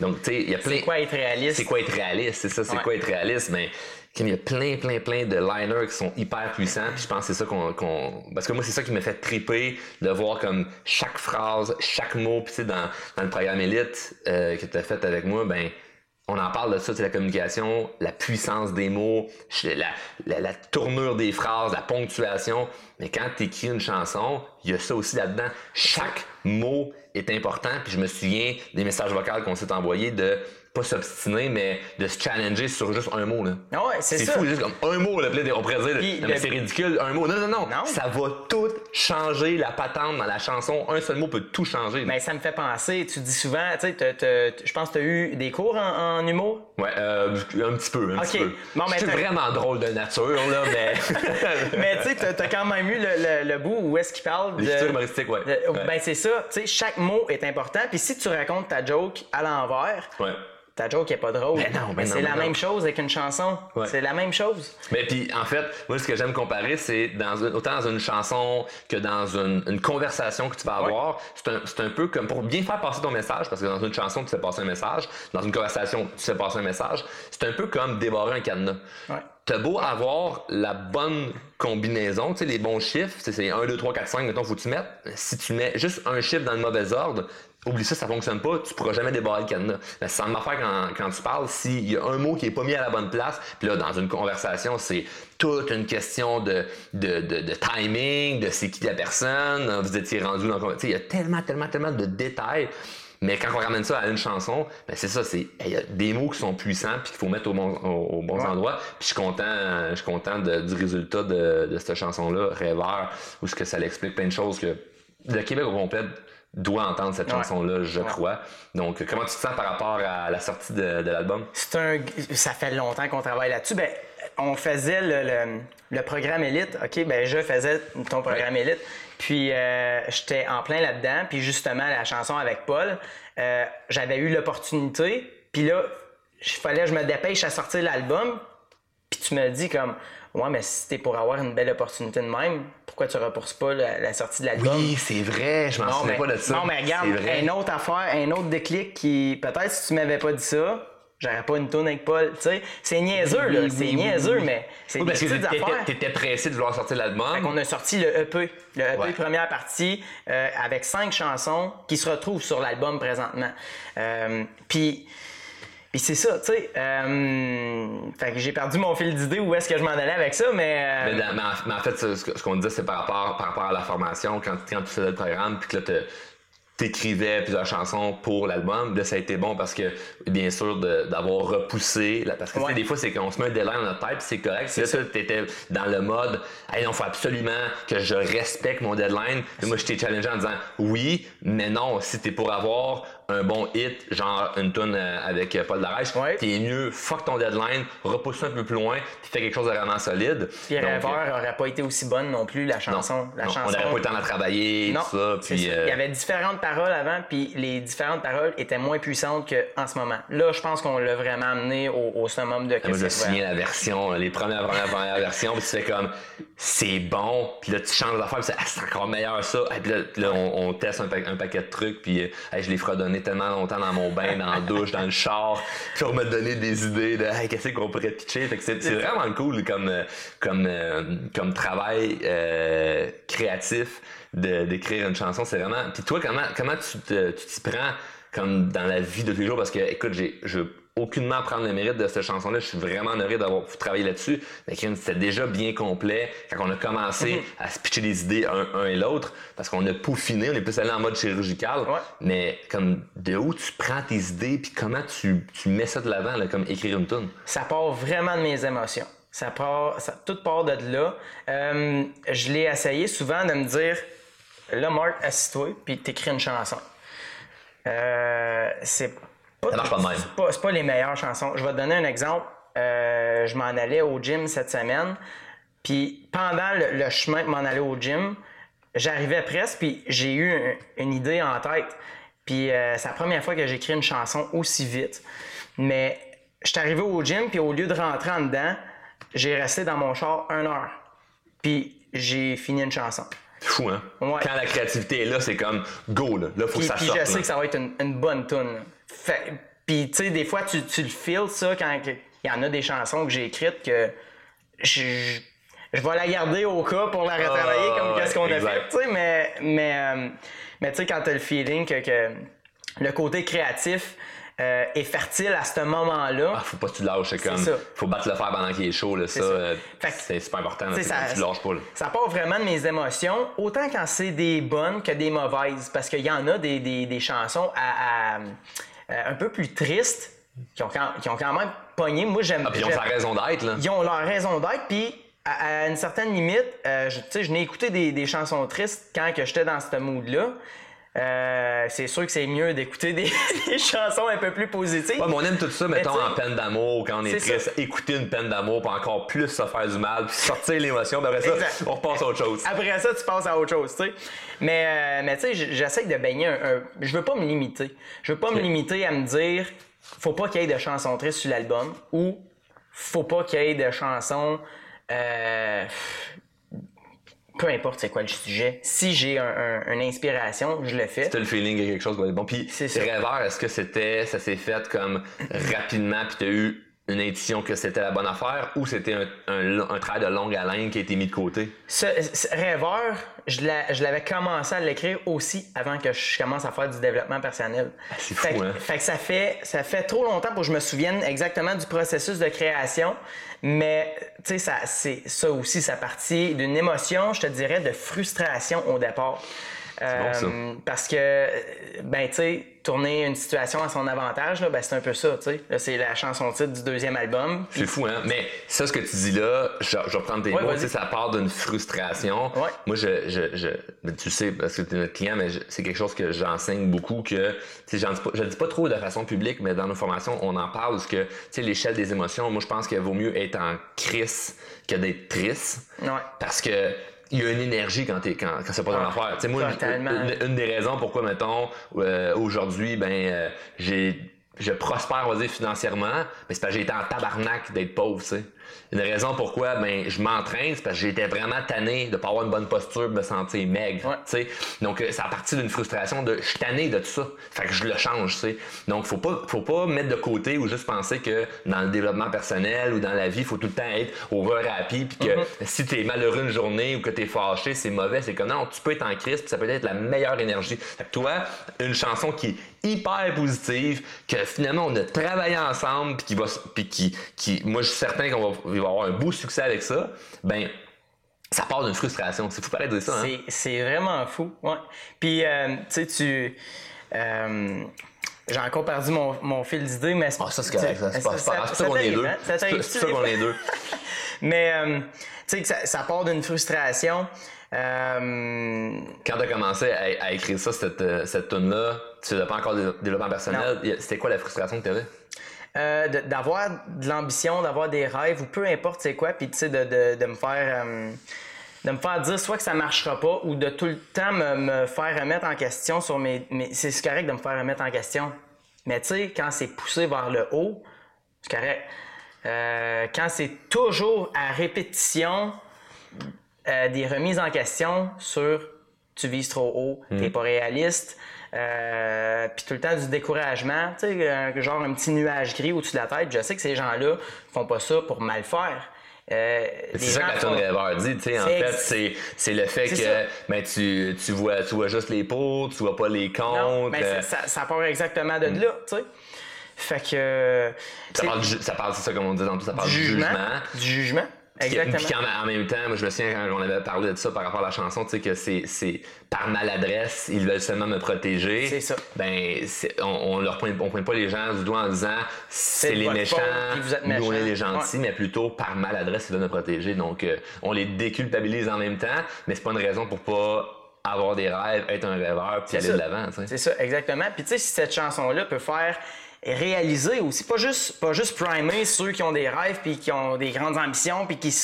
donc, tu sais, il y a plein. C'est quoi être réaliste? C'est quoi être réaliste, c'est ça, c'est quoi être réaliste, mais il y a plein, plein, plein de liners qui sont hyper puissants. Puis je pense que c'est ça qu'on, Parce que moi, c'est ça qui m'a fait triper de voir comme chaque phrase, chaque mot. Puis tu sais, dans, dans le programme Elite euh, que tu as fait avec moi, ben on en parle de ça, c'est la communication, la puissance des mots, la, la, tournure des phrases, la ponctuation. Mais quand tu écris une chanson, il y a ça aussi là-dedans. Chaque mot est important. Puis je me souviens des messages vocaux qu'on s'est envoyés de pas s'obstiner, mais de se challenger sur juste un mot. Là. Ah ouais, c'est fou, juste comme un mot, là, on pourrait dire, mais c'est ridicule, un mot. Non, non, non, Ça va tout changer la patente dans la chanson. Un seul mot peut tout changer. Mais ça me fait penser, tu dis souvent, tu sais, je pense que tu as eu des cours en, humour? Ouais, euh, un petit peu. Un petit peu. je suis vraiment drôle de nature, là, mais. (laughs) (laughs) mais tu sais, tu as quand même eu le, le, bout où est-ce qu'il parle de. L'écriture humoristique, ouais. Ben, c'est ça. Tu sais, chaque mot est important. Puis si tu racontes ta joke à l'envers, ouais ta joke est pas drôle. Ben non, c'est la même chose avec une chanson. C'est la même chose. Mais puis en fait, moi ce que j'aime comparer, c'est dans autant dans une chanson que dans une, conversation que tu vas avoir. C'est un, peu comme pour bien faire passer ton message, parce que dans une chanson tu fais passer un message, dans une conversation tu fais passer un message. C'est un peu comme débarrer un cadenas. Ouais. T'as beau avoir la bonne combinaison, tu sais, les bons chiffres, c'est 1, 2, 3, 4, 5, mettons, faut que tu mettes. Si tu mets juste un chiffre dans le mauvais ordre, oublie ça, ça fonctionne pas, tu pourras jamais débarrer le cadenas. Mais ça m'a fait quand, quand tu parles, s'il y a un mot qui est pas mis à la bonne place, puis là, dans une conversation, c'est toute une question de, de, de, timing, de c'est qui la personne, vous étiez rendu dans il y a tellement, tellement, tellement de détails. Mais quand on ramène ça à une chanson, ben c'est ça, c'est il y a des mots qui sont puissants puis qu'il faut mettre au bon, au, bons endroits. Puis je suis content, je suis content du résultat de, de cette chanson-là, Rêveur, où ce que ça l'explique plein de choses que le Québec au complet doit entendre cette chanson-là, je crois. Donc, comment tu te sens par rapport à la sortie de, l'album? C'est un... Ça fait longtemps qu'on travaille là-dessus. Ben, on faisait le, le, programme Elite. OK, ben je faisais ton programme Elite. Puis euh, j'étais en plein là-dedans. Puis justement, la chanson avec Paul, euh, j'avais eu l'opportunité. Puis là, il fallait que je me dépêche à sortir l'album. Puis tu me dis comme, Ouais, mais si c'était pour avoir une belle opportunité de même, pourquoi tu repousses pas la, sortie de l'album? Oui, c'est vrai, je m'en souviens pas de ça. Non, mais regarde, une autre affaire, un autre déclic qui, peut-être si tu m'avais pas dit ça, j'aurais pas une tourne avec Paul. Tu sais, c'est niaiseux, là. c'est niaiseux, mais c'est oui, des petites affaires. T'étais pressé de vouloir sortir l'album. On a sorti le EP. Le EP première partie euh, avec cinq chansons qui se retrouvent sur l'album présentement. Euh, puis Puis c'est ça, tu sais. Euh, fait que j'ai perdu mon fil d'idée où est-ce que je m'en allais avec ça, mais. Euh, mais, en, fait, ce, qu'on disait, c'est par rapport, par rapport à la formation, quand, quand tu faisais le programme, puis que là, t'écrivais plusieurs chansons pour l'album. Là, ça a été bon parce que, bien sûr, d'avoir repoussé. parce que des fois, c'est qu'on se met un délai dans notre tête, c'est correct. C'est ça, t'étais dans le mode, hey, il faut absolument que je respecte mon deadline. Et moi, je t'ai challengé en disant, oui, mais non, si t'es pour avoir un bon hit, genre une tune euh, avec euh, Paul Darèche, ouais. t'es mieux, fuck ton deadline, repousse un peu plus loin, puis fais quelque chose de vraiment solide. Puis Rêveur n'aurait pas été aussi bonne non plus, la chanson. la chanson. On n'aurait pas eu le temps de travailler, tout ça. Puis, euh, Il y avait différentes paroles avant, puis les différentes paroles étaient moins puissantes qu'en ce moment. Là, je pense qu'on l'a vraiment amené au, summum de Moi, j'ai signé la version, les premières, premières, premières versions, puis tu fais comme, c'est bon, puis là, tu changes l'affaire, puis ah, c'est encore meilleur ça. Et puis là, on, teste un, paquet de trucs, puis je les fredonne tellement longtemps dans mon bain, dans la douche, dans le char, pour me donner des idées de qu'est-ce qu'on pourrait pitcher? c'est, vraiment cool comme, euh, comme, euh, comme travail euh, créatif d'écrire une chanson. C'est vraiment. Puis toi, comment, comment tu, tu t'y prends comme dans la vie de tous les jours? Parce que, écoute, j'ai, je aucunement prendre le mérite de cette chanson-là. Je suis vraiment heureux d'avoir travaillé là-dessus. C'était déjà bien complet quand on a commencé mhm. à se pitcher des idées un, et l'autre, parce qu'on a peaufiné, on est plus allé en mode chirurgical. Mais comme de où tu prends tes idées, puis comment tu, mets ça de l'avant, comme écrire une tune? Ça part vraiment de mes émotions. Ça part, ça, tout part de là. Euh, je l'ai essayé souvent de me dire, là, Marc, assis-toi, puis t'écris une chanson. Euh, c'est pas, ça marche pas même. C'est pas, les meilleures chansons. Je vais te donner un exemple. Euh, je m'en allais au gym cette semaine. Puis pendant le, chemin de m'en aller au gym, j'arrivais presque, puis j'ai eu une idée en tête. Puis euh, c'est la première fois que j'écris une chanson aussi vite. Mais je suis arrivé au gym, puis au lieu de rentrer en dedans, j'ai resté dans mon char une heure. Puis j'ai fini une chanson. Fou, hein? Quand la créativité est là, c'est comme go, là. Là, faut que ça sorte. Puis je sais que ça va être une, bonne tune. Puis, tu sais, des fois, tu, tu le feels, ça, quand il y en a des chansons que j'ai écrites que je, je vais la garder au cas pour la retravailler comme qu'est-ce qu'on a fait, tu sais, mais, mais, euh, mais tu sais, quand tu as le feeling que, que le côté créatif, euh, est fertile à ce moment-là. Ah, faut pas que tu lâches, c'est comme. Faut battre le fer pendant qu'il est chaud, là, ça. Euh, c'est super important, ça, tu lâches pas. Ça part vraiment de mes émotions, autant quand c'est des bonnes que des mauvaises, parce qu'il y en a des, des, des chansons à, un peu plus tristes qui ont quand, qui ont quand même pogné. Moi, j'aime. Ah, puis ils ont leur raison d'être, là. Ils ont leur raison d'être, puis à, une certaine limite, euh, je, je n'ai écouté des, des, chansons tristes quand que j'étais dans ce mood-là. Euh, c'est sûr que c'est mieux d'écouter (laughs) des, chansons un peu plus positives. Ouais, mais on aime tout ça, mettons, en peine d'amour, quand on est triste, écouter une peine d'amour pour encore plus se faire du mal, puis sortir l'émotion, après ça, on repasse à autre chose. Après ça, tu passes à autre chose, tu sais. Mais, euh, mais tu sais, j'essaie de baigner un, Je veux pas me limiter. Je veux pas me limiter à me dire, faut pas qu'il y ait de chansons tristes sur l'album, ou faut pas qu'il y ait de chansons. Euh, peu importe c'est quoi le sujet, si j'ai une inspiration, je le fais. C'était le feeling qu'il y a quelque chose bon. Puis, rêveur, est-ce que c'était, ça s'est fait comme rapidement, puis tu as eu une intuition que c'était la bonne affaire ou c'était un, un, travail de longue haleine qui a été mis de côté? Ce, rêveur, je l'avais commencé à l'écrire aussi avant que je commence à faire du développement personnel. Ah, c'est fou, hein? Fait que ça fait, ça fait trop longtemps pour que je me souvienne exactement du processus de création. Mais, tu sais, ça, ça aussi, ça partit d'une émotion, je te dirais, de frustration au départ. Euh, parce que, ben, tu sais, tourner une situation à son avantage, là, ben, c'est un peu ça, tu sais. c'est la chanson titre du deuxième album. C'est fou, hein? Mais ça, ce que tu dis là, je, je vais prendre tes mots, tu sais, ça part d'une frustration. Moi, je, je, je, tu sais, parce que tu es notre client, mais c'est quelque chose que j'enseigne beaucoup, que, tu sais, je ne dis pas trop de façon publique, mais dans nos formations, on en parle, parce que, tu sais, l'échelle des émotions, moi, je pense qu'il vaut mieux être en crise que d'être triste. Parce que il y a une énergie quand, es, quand, quand c'est pas ton ah, affaire. sais moi, une, des raisons pourquoi, mettons, euh, aujourd'hui, ben, euh, j'ai je prospère, on va dire, financièrement, mais c'est parce que j'ai été en tabarnak d'être pauvre, tu sais. Une raison pourquoi ben, je m'entraîne, c'est parce que j'étais vraiment tanné de pas avoir une bonne posture, de me sentir maigre. sais. Donc, c'est à partir d'une frustration de je suis tanné de tout ça. Fait que je le change. sais. Donc, faut pas, faut pas mettre de côté ou juste penser que dans le développement personnel ou dans la vie, il faut tout le temps être over happy. Puis que mm-hmm. si tu es malheureux une journée ou que tu es fâché, c'est mauvais. C'est que non, tu peux être en crise, puis ça peut être la meilleure énergie. Fait que toi, une chanson qui hyper positive, que finalement on a travaillé ensemble, puis qui va, puis qui, qui, moi je suis certain qu'on va, va avoir un beau succès avec ça, ben ça part d'une frustration. C'est fou pareil de dire ça. Hein? C'est vraiment fou. Ouais. Puis, euh, tu sais, tu. Euh, j'ai encore perdu mon, mon fil d'idée, mais c'est. Ah, ça, c'est correct. C'est pas ça qu'on est deux. C'est ça qu'on est deux. (laughs) mais, euh, tu sais, ça, ça part d'une frustration. Euh... Quand tu as commencé à, écrire ça, cette, cette tune-là, tu n'as pas encore de développement personnel. C'était quoi la frustration que tu avais? Euh, d'avoir de, l'ambition, d'avoir des rêves ou peu importe c'est quoi, puis tu sais, de, de, de, me faire. Euh, de me faire dire soit que ça marchera pas ou de tout le temps me, me faire remettre en question sur mes. mes c'est correct de me faire remettre en question. Mais tu sais, quand c'est poussé vers le haut, c'est correct. Euh, quand c'est toujours à répétition des remises en question sur tu vises trop haut, tu t'es mm. pas réaliste, euh, puis tout le temps du découragement, tu sais, genre un petit nuage gris au-dessus de la tête. Je sais que ces gens-là font pas ça pour mal faire. Euh, c'est ça que la rêveur dit, tu sais, en fait, c'est le fait que ben, tu, tu, vois, tu vois juste les pots, tu vois pas les comptes. Non, euh. ça, ça, part exactement de mm. là, tu sais. Fait que. Ça parle, ça parle, c'est ça comme on dit ça parle du jugement. Du jugement. Exactement. Puis en, même temps, moi, je me souviens quand on avait parlé de ça par rapport à la chanson, tu sais, que c'est par maladresse, ils veulent seulement me protéger. C'est ça. Ben, on, on leur pointe, on pointe pas les gens du doigt en disant c'est les méchants, nous on est les gentils, mais plutôt par maladresse, ils veulent me protéger. Donc, euh, on les déculpabilise en même temps, mais c'est pas une raison pour pas avoir des rêves, être un rêveur, puis aller de l'avant. C'est ça, exactement. Puis tu sais, si cette chanson-là peut faire réaliser aussi, pas juste, pas juste primer ceux qui ont des rêves puis qui ont des grandes ambitions puis qui,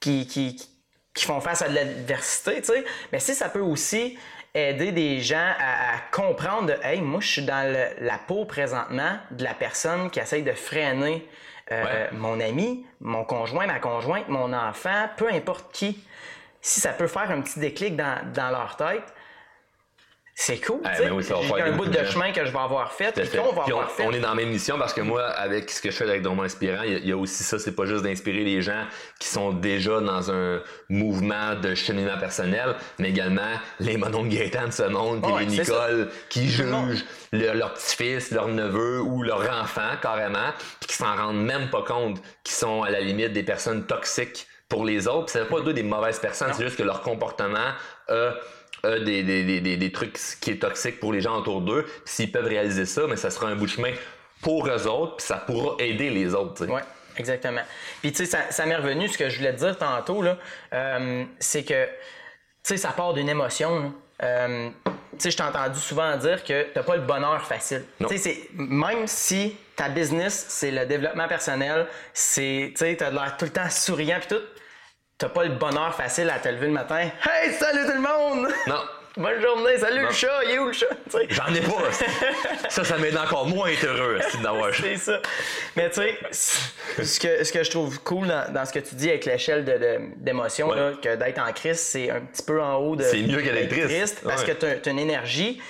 qui, qui, qui font face à de l'adversité, tu sais, mais si ça peut aussi aider des gens à, comprendre de Hey, moi je suis dans la peau présentement de la personne qui essaye de freiner euh, mon ami, mon conjoint, ma conjointe, mon enfant, peu importe qui. Si ça peut faire un petit déclic dans, dans leur tête, c'est cool. Eh, ben J'ai un bout de chemin que je vais avoir fait, puis qu'on va avoir fait. On est dans la même mission parce que moi, avec ce que je fais avec Don Inspirant, il y, a aussi ça, c'est pas juste d'inspirer les gens qui sont déjà dans un mouvement de cheminement personnel, mais également les monos de Gaëtan de ce monde, puis les Nicole qui jugent leur petit-fils, leur neveu ou leur enfant carrément, puis qui s'en rendent même pas compte, qui sont à la limite des personnes toxiques pour les autres. C'est pas deux des mauvaises personnes, c'est juste que leur comportement a des, des, des, des, trucs qui est toxique pour les gens autour d'eux. S'ils peuvent réaliser ça, mais ça sera un bout de chemin pour eux autres, puis ça pourra aider les autres. Oui, exactement. Puis tu sais, ça, ça m'est revenu ce que je voulais te dire tantôt, là, euh, c'est que tu sais, ça part d'une émotion. Euh, tu sais, je t'ai entendu souvent dire que t'as pas le bonheur facile. Tu sais, même si ta business, c'est le développement personnel, c'est, tu sais, t'as l'air tout le temps souriant puis tout, t'as pas le bonheur facile à te lever le matin. Hey, salut tout le monde! Non. (laughs) Bonne journée, salut le chat, il est où le chat? J'en ai pas. (laughs) ça, ça m'aide encore moins être heureux d'avoir C'est ça. Mais tu sais, ce que, ce que je trouve cool dans, ce que tu dis avec l'échelle d'émotion, de, que d'être en crise, c'est un petit peu en haut de. C'est mieux qu'être triste. triste. Parce que tu as, une énergie.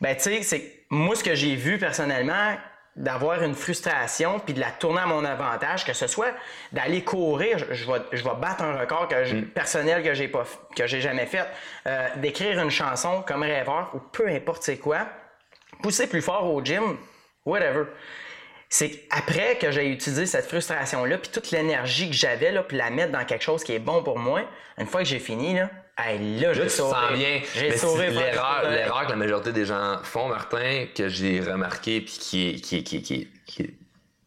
Ben, tu sais, c'est moi, ce que j'ai vu personnellement, d'avoir une frustration puis de la tourner à mon avantage, que ce soit d'aller courir, je, vais, je vais battre un record que mm. personnel que j'ai pas que j'ai jamais fait, euh, d'écrire une chanson comme rêveur ou peu importe c'est quoi, pousser plus fort au gym, whatever. C'est après que j'ai utilisé cette frustration-là, puis toute l'énergie que j'avais, là, puis la mettre dans quelque chose qui est bon pour moi, une fois que j'ai fini, là, Hey, là, je sens bien. L'erreur, l'erreur que la majorité des gens font, Martin, que j'ai remarqué puis qui est, qui, qui, qui, qui,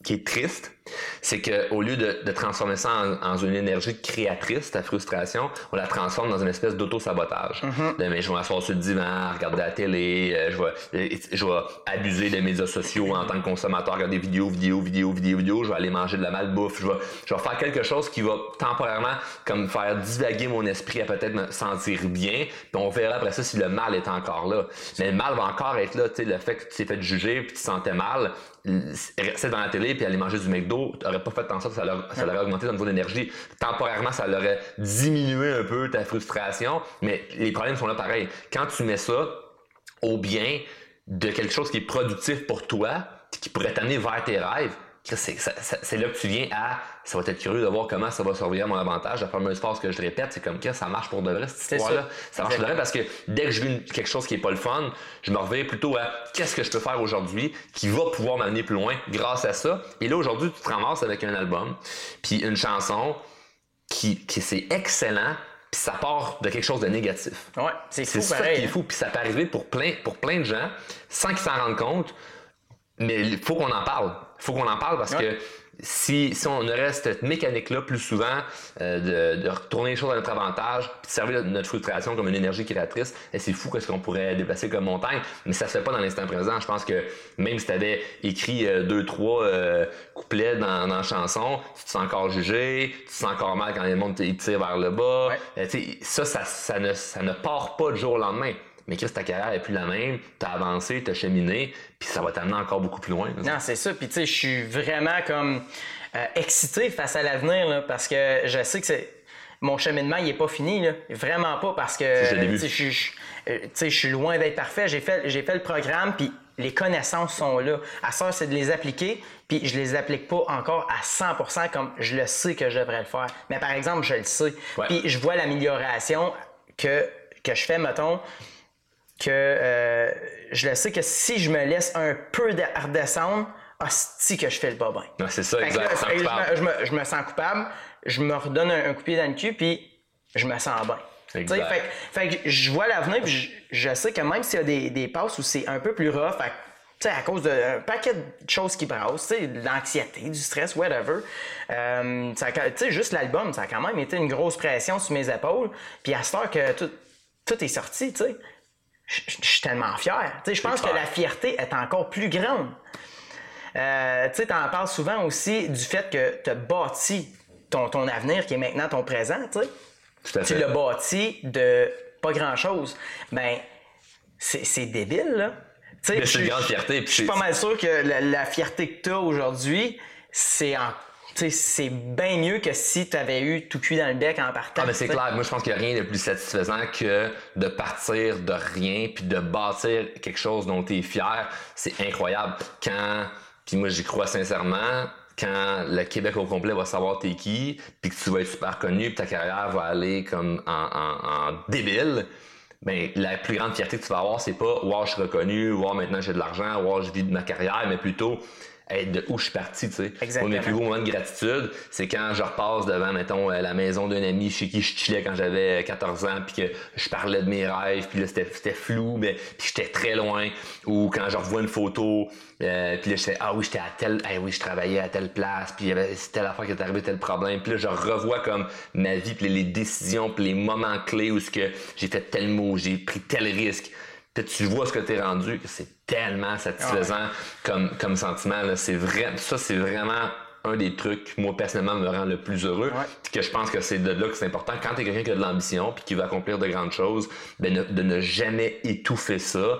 qui est triste, c'est qu'au lieu de, de, transformer ça en, une énergie créatrice, ta frustration, on la transforme dans une espèce d'auto-sabotage. Mais je vais m'asseoir sur le divan, regarder la télé, euh, je, vais, je vais abuser des médias sociaux en tant que consommateur, regarder des vidéos, vidéos, vidéos, vidéos, vidéos, je vais aller manger de la malbouffe, je vais, je vais faire quelque chose qui va temporairement comme faire divaguer mon esprit à peut-être me sentir bien, puis on verra après ça si le mal est encore là. Mais le mal va encore être là, tu sais, le fait que tu t'es fait juger puis tu te sentais mal, rester dans la télé puis aller manger du McDo McDo n'aurait pas fait en sorte que ça, leur, ça aurait augmenté ton niveau d'énergie. Temporairement, ça leur aurait diminué un peu ta frustration, mais les problèmes sont là pareil. Quand tu mets ça au bien de quelque chose qui est productif pour toi, qui pourrait t'amener vers tes rêves, c'est là que tu viens à. Ça va être curieux de voir comment ça va surveiller à mon avantage. La fameuse phrase que je répète, c'est comme que ça marche pour de vrai, cette histoire-là. Ça marche pour de vrai parce que dès que je vis quelque chose qui est pas le fun, je me reviens plutôt à qu'est-ce que je peux faire aujourd'hui qui va pouvoir m'amener plus loin grâce à ça. Et là, aujourd'hui, tu te ramasses avec un album, puis une chanson qui, qui c'est excellent, puis ça part de quelque chose de négatif. Ouais, c'est fou, ça qui est hein. fou, puis ça peut arriver pour plein, pour plein de gens sans qu'ils s'en rendent compte. Mais il faut qu'on en parle. Faut qu'on en parle parce que si, si on reste cette mécanique-là plus souvent, euh, de, de, retourner les choses à notre avantage, puis de servir notre frustration comme une énergie créatrice, eh, c'est fou qu'est-ce qu'on pourrait déplacer comme montagne, mais ça se fait pas dans l'instant présent. Je pense que même si tu avais écrit euh, deux, trois euh, couplets dans, dans la chanson, tu te sens encore jugé, tu te sens encore mal quand les monde te tire vers le bas. ça, ça, ça, ne, ça ne part pas du jour au lendemain mais Chris, ta carrière est plus la même, t'as avancé, t'as cheminé, puis ça va t'amener encore beaucoup plus loin. Non, c'est ça. Puis tu sais, je suis vraiment comme euh, excité face à l'avenir, parce que je sais que c'est mon cheminement, il est pas fini, là. Vraiment pas, parce que je suis loin d'être parfait. J'ai fait, j'ai fait le programme, puis les connaissances sont là. À ça, c'est de les appliquer, puis je les applique pas encore à 100% comme je le sais que je devrais le faire. Mais par exemple, je le sais. Puis je vois l'amélioration que, que je fais, mettons, que euh, je le sais que si je me laisse un peu redescendre, hostie que je fais le pas bien. c'est ça, exact. je, me, je, me, sens coupable, je me redonne un, coup de pied dans le cul, puis je me sens bien. Fait, fait, que je vois l'avenir, puis je, sais que même s'il y a des, des passes où c'est un peu plus rough, à cause d'un paquet de choses qui brassent, de l'anxiété, du stress, whatever. Euh, juste l'album, ça a quand même été une grosse pression sur mes épaules. Puis à ce temps que tout, tout est sorti, tu sais je, suis tellement fier. Je pense que la fierté est encore plus grande. Euh, tu en parles souvent aussi du fait que tu as bâti ton, ton avenir qui est maintenant ton présent. Tu l'as bâti de pas grand-chose. Ben, c'est débile, là. c'est une grande fierté. Je suis pas mal sûr que la, la fierté que tu as aujourd'hui, c'est en c'est bien mieux que si tu avais eu tout cuit dans le bec en partant. Ah, mais c'est clair. Moi, je pense qu'il n'y a rien de plus satisfaisant que de partir de rien puis de bâtir quelque chose dont tu es fier. C'est incroyable. Quand, puis moi, j'y crois sincèrement, quand le Québec au complet va savoir t'es qui, puis que tu vas être super connu, puis ta carrière va aller comme en, en, débile, ben la plus grande fierté que tu vas avoir, c'est pas wow, je suis reconnu, wow, maintenant j'ai de l'argent, wow, je vis de ma carrière, mais plutôt de où je suis parti, tu sais. Exactement. mes plus beaux moments de gratitude, c'est quand je repasse devant, mettons, euh, la maison d'un ami chez qui je chillais quand j'avais 14 ans, puis que je parlais de mes rêves, puis là, c'était flou, mais puis j'étais très loin. Ou quand je revois une photo, euh, puis là, je ah oui, j'étais à telle, eh oui, je travaillais à telle place, puis il y avait telle affaire qui est arrivé, tel problème. Puis là, je revois comme ma vie, puis les décisions, puis les moments clés où ce que j'ai fait tel mot, j'ai pris tel risque tu vois ce que tu es rendu, c'est tellement satisfaisant comme, comme sentiment. C'est vrai, ça, c'est vraiment un des trucs qui, moi, personnellement, me rend le plus heureux. Que je pense que c'est de là que c'est important. Quand tu es quelqu'un qui a de l'ambition puis qui veut accomplir de grandes choses, ben, de ne jamais étouffer ça.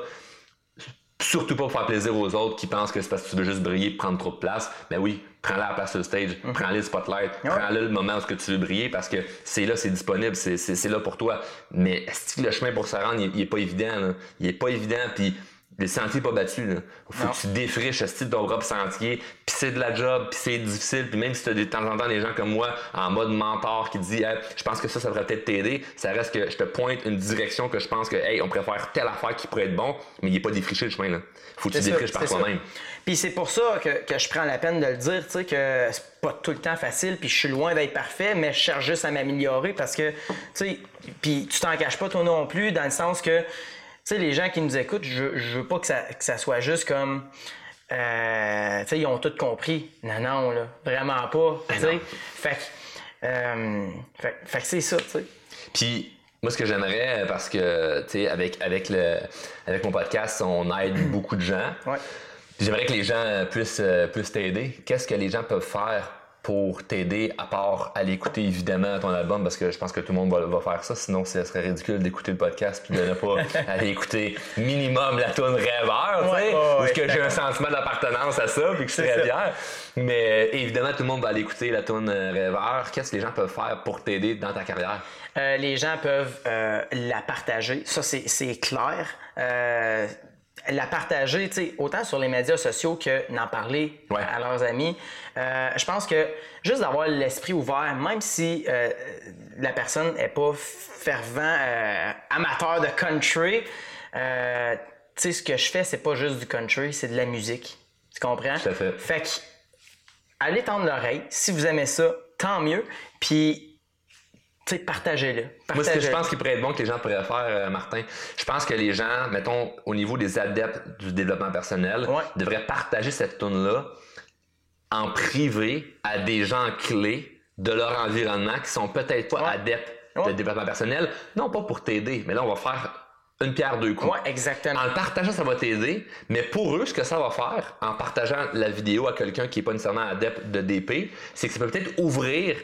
Surtout pas pour faire plaisir aux autres qui pensent que c'est parce que tu veux juste briller et prendre trop de place. Ben oui, prends-la à place sur le stage, mhm. prends-le le spotlight, prends-le le moment où tu veux briller parce que c'est là, c'est disponible, c'est là pour toi. Mais est-ce que le chemin pour se rendre, il, il est pas évident. Il est pas évident, puis le sentier pas battu. Là. Faut que tu défriches style ton propre sentier. Puis c'est de la job, puis c'est difficile. Puis même si tu as de temps en temps des gens comme moi en mode mentor qui dit je pense que ça, ça devrait peut-être t'aider, ça reste que je te pointe une direction que je pense que hey, on préfère telle affaire qui pourrait être bon, mais il est pas défriché le chemin. Là. Faut que tu défriches par toi-même. Puis c'est pour ça que, que, je prends la peine de le dire, tu sais, que c'est pas tout le temps facile, puis je suis loin d'être parfait, mais je cherche juste à m'améliorer parce que, tu sais, puis tu t'en caches pas toi non plus, dans le sens que sais, les gens qui nous écoutent, je, je veux pas que ça, que ça soit juste comme. Euh, tu sais, ils ont tout compris. Non, non, là, vraiment pas. Ben tu sais, fait, euh, fait, fait que c'est ça, tu sais. Puis, moi, ce que j'aimerais, parce que, tu sais, avec, avec, le, avec mon podcast, on aide beaucoup de gens. Ouais. J'aimerais que les gens puissent, euh, puissent t'aider. Qu'est-ce que les gens peuvent faire pour t'aider, à part aller écouter évidemment ton album, parce que je pense que tout le monde va, faire ça, sinon ce serait ridicule d'écouter le podcast puis de ne pas (laughs) aller écouter minimum la tune rêveur, tu sais, parce que j'ai un sentiment d'appartenance à ça, puis que je très fier. Mais évidemment, tout le monde va aller écouter la tune rêveur. Qu'est-ce que les gens peuvent faire pour t'aider dans ta carrière? Euh, les gens peuvent euh, la partager, ça c'est clair. Euh, la partager, autant sur les médias sociaux que d'en parler à leurs amis. Euh, je pense que juste d'avoir l'esprit ouvert, même si euh, la personne n'est pas fervent euh, amateur de country, tu ce que je fais, c'est pas juste du country, c'est de la musique. Tu comprends? Tout fait. Fait que, allez tendre l'oreille. Si vous aimez ça, tant mieux. Puis, partagez-le. Moi, ce que je pense qu'il pourrait être bon que les gens pourraient faire, euh, Martin, je pense que les gens, mettons, au niveau des adeptes du développement personnel, devraient partager cette tune-là en privé à des gens clés de leur environnement qui sont peut-être pas adeptes de développement personnel. Non pas pour t'aider, mais là, on va faire une pierre deux coups. Ouais, exactement. En le partageant, ça va t'aider, mais pour eux, ce que ça va faire, en partageant la vidéo à quelqu'un qui n'est pas nécessairement adepte de DP, c'est que ça peut peut-être ouvrir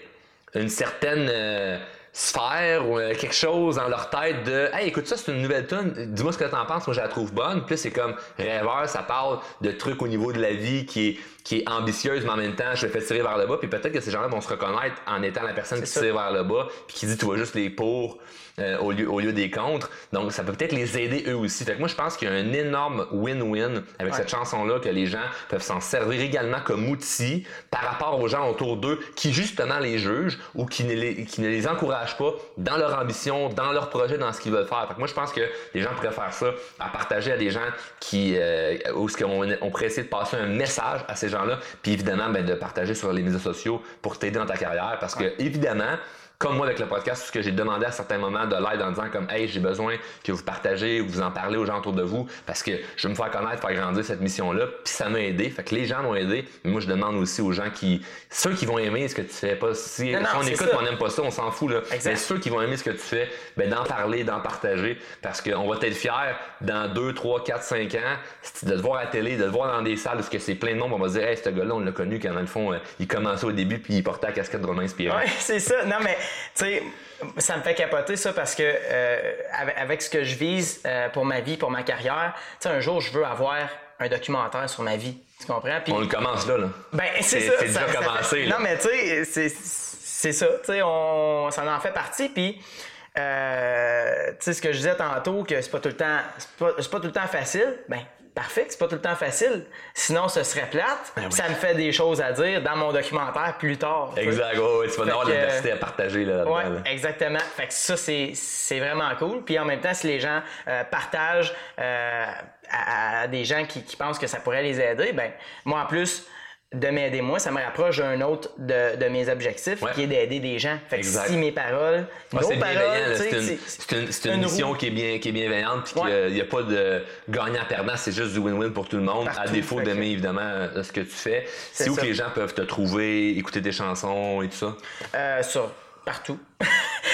une certaine euh, sphère ou euh, quelque chose dans leur tête de Hey, écoute ça, c'est une nouvelle tune, dis-moi ce que t'en penses, moi je la trouve bonne. Puis c'est comme rêveur, ça parle de trucs au niveau de la vie qui est, qui est ambitieuse, mais en même temps, je le fais tirer vers le bas. Puis peut-être que ces gens-là vont se reconnaître en étant la personne qui tire vers le bas, puis qui dit tu vois juste les pour euh, au, lieu, au lieu des contre. Donc ça peut peut-être les aider eux aussi. Fait que moi je pense qu'il y a un énorme win-win avec cette chanson-là que les gens peuvent s'en servir également comme outil par rapport aux gens autour d'eux qui justement les jugent ou qui ne les, qui ne les encouragent pas dans leur ambition, dans leur projet, dans ce qu'ils veulent faire. Fait que moi je pense que les gens pourraient faire ça, à partager à des gens qui euh, où ce qu'on on pourrait essayer de passer un message à ces gens-là, puis évidemment ben, de partager sur les médias sociaux pour t'aider dans ta carrière parce que évidemment comme moi avec le podcast, ce que j'ai demandé à certains moments de l'aide en disant comme Hey, j'ai besoin que vous partagez, vous en parlez aux gens autour de vous parce que je veux me faire connaître, faire grandir cette mission-là, puis ça m'a aidé. Fait que les gens m'ont aidé, mais moi je demande aussi aux gens qui. Ceux qui vont aimer ce que tu fais, pas si, on écoute on n'aime pas ça, on s'en fout là. Mais ceux qui vont aimer ce que tu fais, ben d'en parler, d'en partager, parce qu'on va être fiers dans 2, 3, 4, 5 ans, de te voir à la télé, de te voir dans des salles parce que c'est plein de monde, on va dire Hey, ce gars-là, on l'a connu quand dans le fond, euh, il commençait au début puis il portait la casquette de Romain inspirant. Ouais, c'est ça. Non mais sais ça me fait capoter ça parce que euh, avec, ce que je vise euh, pour ma vie, pour ma carrière, tu sais, un jour je veux avoir un documentaire sur ma vie. Tu comprends? on le commence là, là. Ben, c'est ça. C'est déjà commencé. Non, mais tu sais, c'est ça. Tu sais, on, ça en fait partie. Puis, euh, tu sais, ce que je disais tantôt, que c'est pas tout le temps, c'est pas, pas, tout le temps facile. Ben, parfait, c'est pas tout le temps facile. Sinon, ce serait plate. Ben ça me fait des choses à dire dans mon documentaire plus tard. Exact, oui, tu vas avoir l'université à partager là. Oui, exactement. Fait que ça, c'est vraiment cool. Puis en même temps, si les gens euh, partagent euh, à, des gens qui, qui, pensent que ça pourrait les aider, ben moi en plus, de m'aider moi, ça me rapproche d'un autre de, de, mes objectifs qui est d'aider des gens. Fait que si mes paroles, nos paroles, c'est une, une, une, mission qui est, bien, qui est bienveillante puis qu'il n'y a pas de gagnant-perdant, c'est juste du win-win pour tout le monde, à défaut d'aimer évidemment euh, ce que tu fais. C'est où que les gens peuvent te trouver, écouter tes chansons et tout ça? Euh, sur partout. (laughs)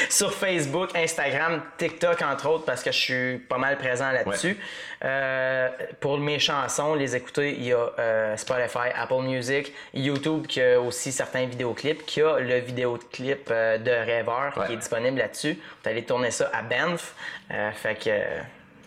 (laughs) sur Facebook, Instagram, TikTok, entre autres, parce que je suis pas mal présent là-dessus. Euh, pour mes chansons, les écouter, il y a euh, Spotify, Apple Music, YouTube qui a aussi certains vidéoclips, qui a le vidéoclip euh, de Rêveur qui est disponible là-dessus. Vous allez tourner ça à Banff. fait que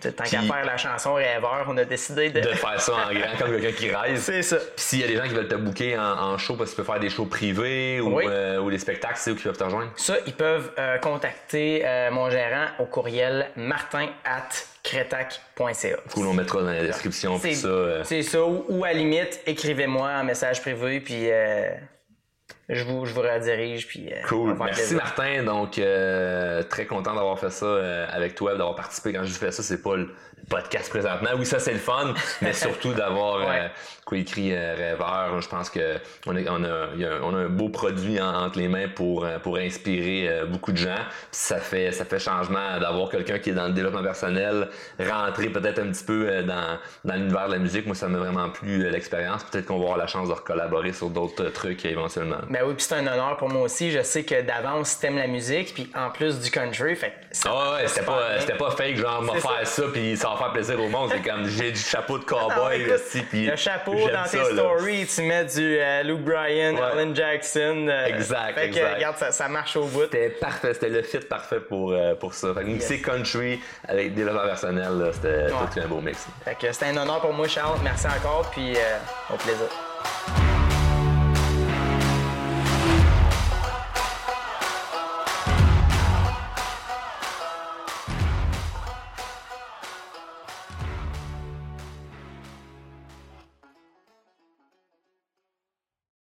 Tant qu'à faire la chanson Rêveur, on a décidé de... de faire ça en grand, comme quelqu'un qui rêve. C'est ça. Puis s'il y a des gens qui veulent te booker en, show, parce que tu peux faire des shows privés ou, euh, ou des spectacles, c'est où qu'ils peuvent te rejoindre? Ça, ils peuvent euh, contacter euh, mon gérant au courriel martin at cretac.ca. Cool, on mettra dans la description. C'est ça. C'est ça. Ou, à limite, écrivez-moi un message privé, puis je vous, je vous redirige. Puis, euh, cool. Merci Martin. Donc, euh, très content d'avoir fait ça euh, avec toi, d'avoir participé. Quand je fais ça, c'est pas le podcast présentement. Oui, ça c'est le fun, mais (laughs) surtout d'avoir coécrit Rêveur. Je pense que on, on, a, on a un beau produit entre les mains pour, pour inspirer beaucoup de gens. ça fait, ça fait changement d'avoir quelqu'un qui est dans le développement personnel, rentrer peut-être un petit peu dans, dans l'univers de la musique. Moi, ça m'a vraiment plu l'expérience. Peut-être qu'on va avoir la chance de collaborer sur d'autres trucs éventuellement Ben oui, puis c'est un honneur pour moi aussi. Je sais que d'avance, t'aimes la musique, puis en plus du country, fait ça ah ouais, c'était pas, c'était pas fake, genre, m'a faire ça, puis ça va faire plaisir au monde. C'est comme, j'ai du chapeau de (laughs) cowboy aussi, puis. Le chapeau dans tes stories, tu mets du euh, Luke Bryan, Alan Jackson. Euh, exact. Fait que, regarde, ça, marche au bout. C'était parfait, c'était le fit parfait pour, euh, pour ça. Fait que yes. country avec développement personnel, c'était tout un beau mix. Fait que c'était un honneur pour moi, Charles. Merci encore, puis au plaisir.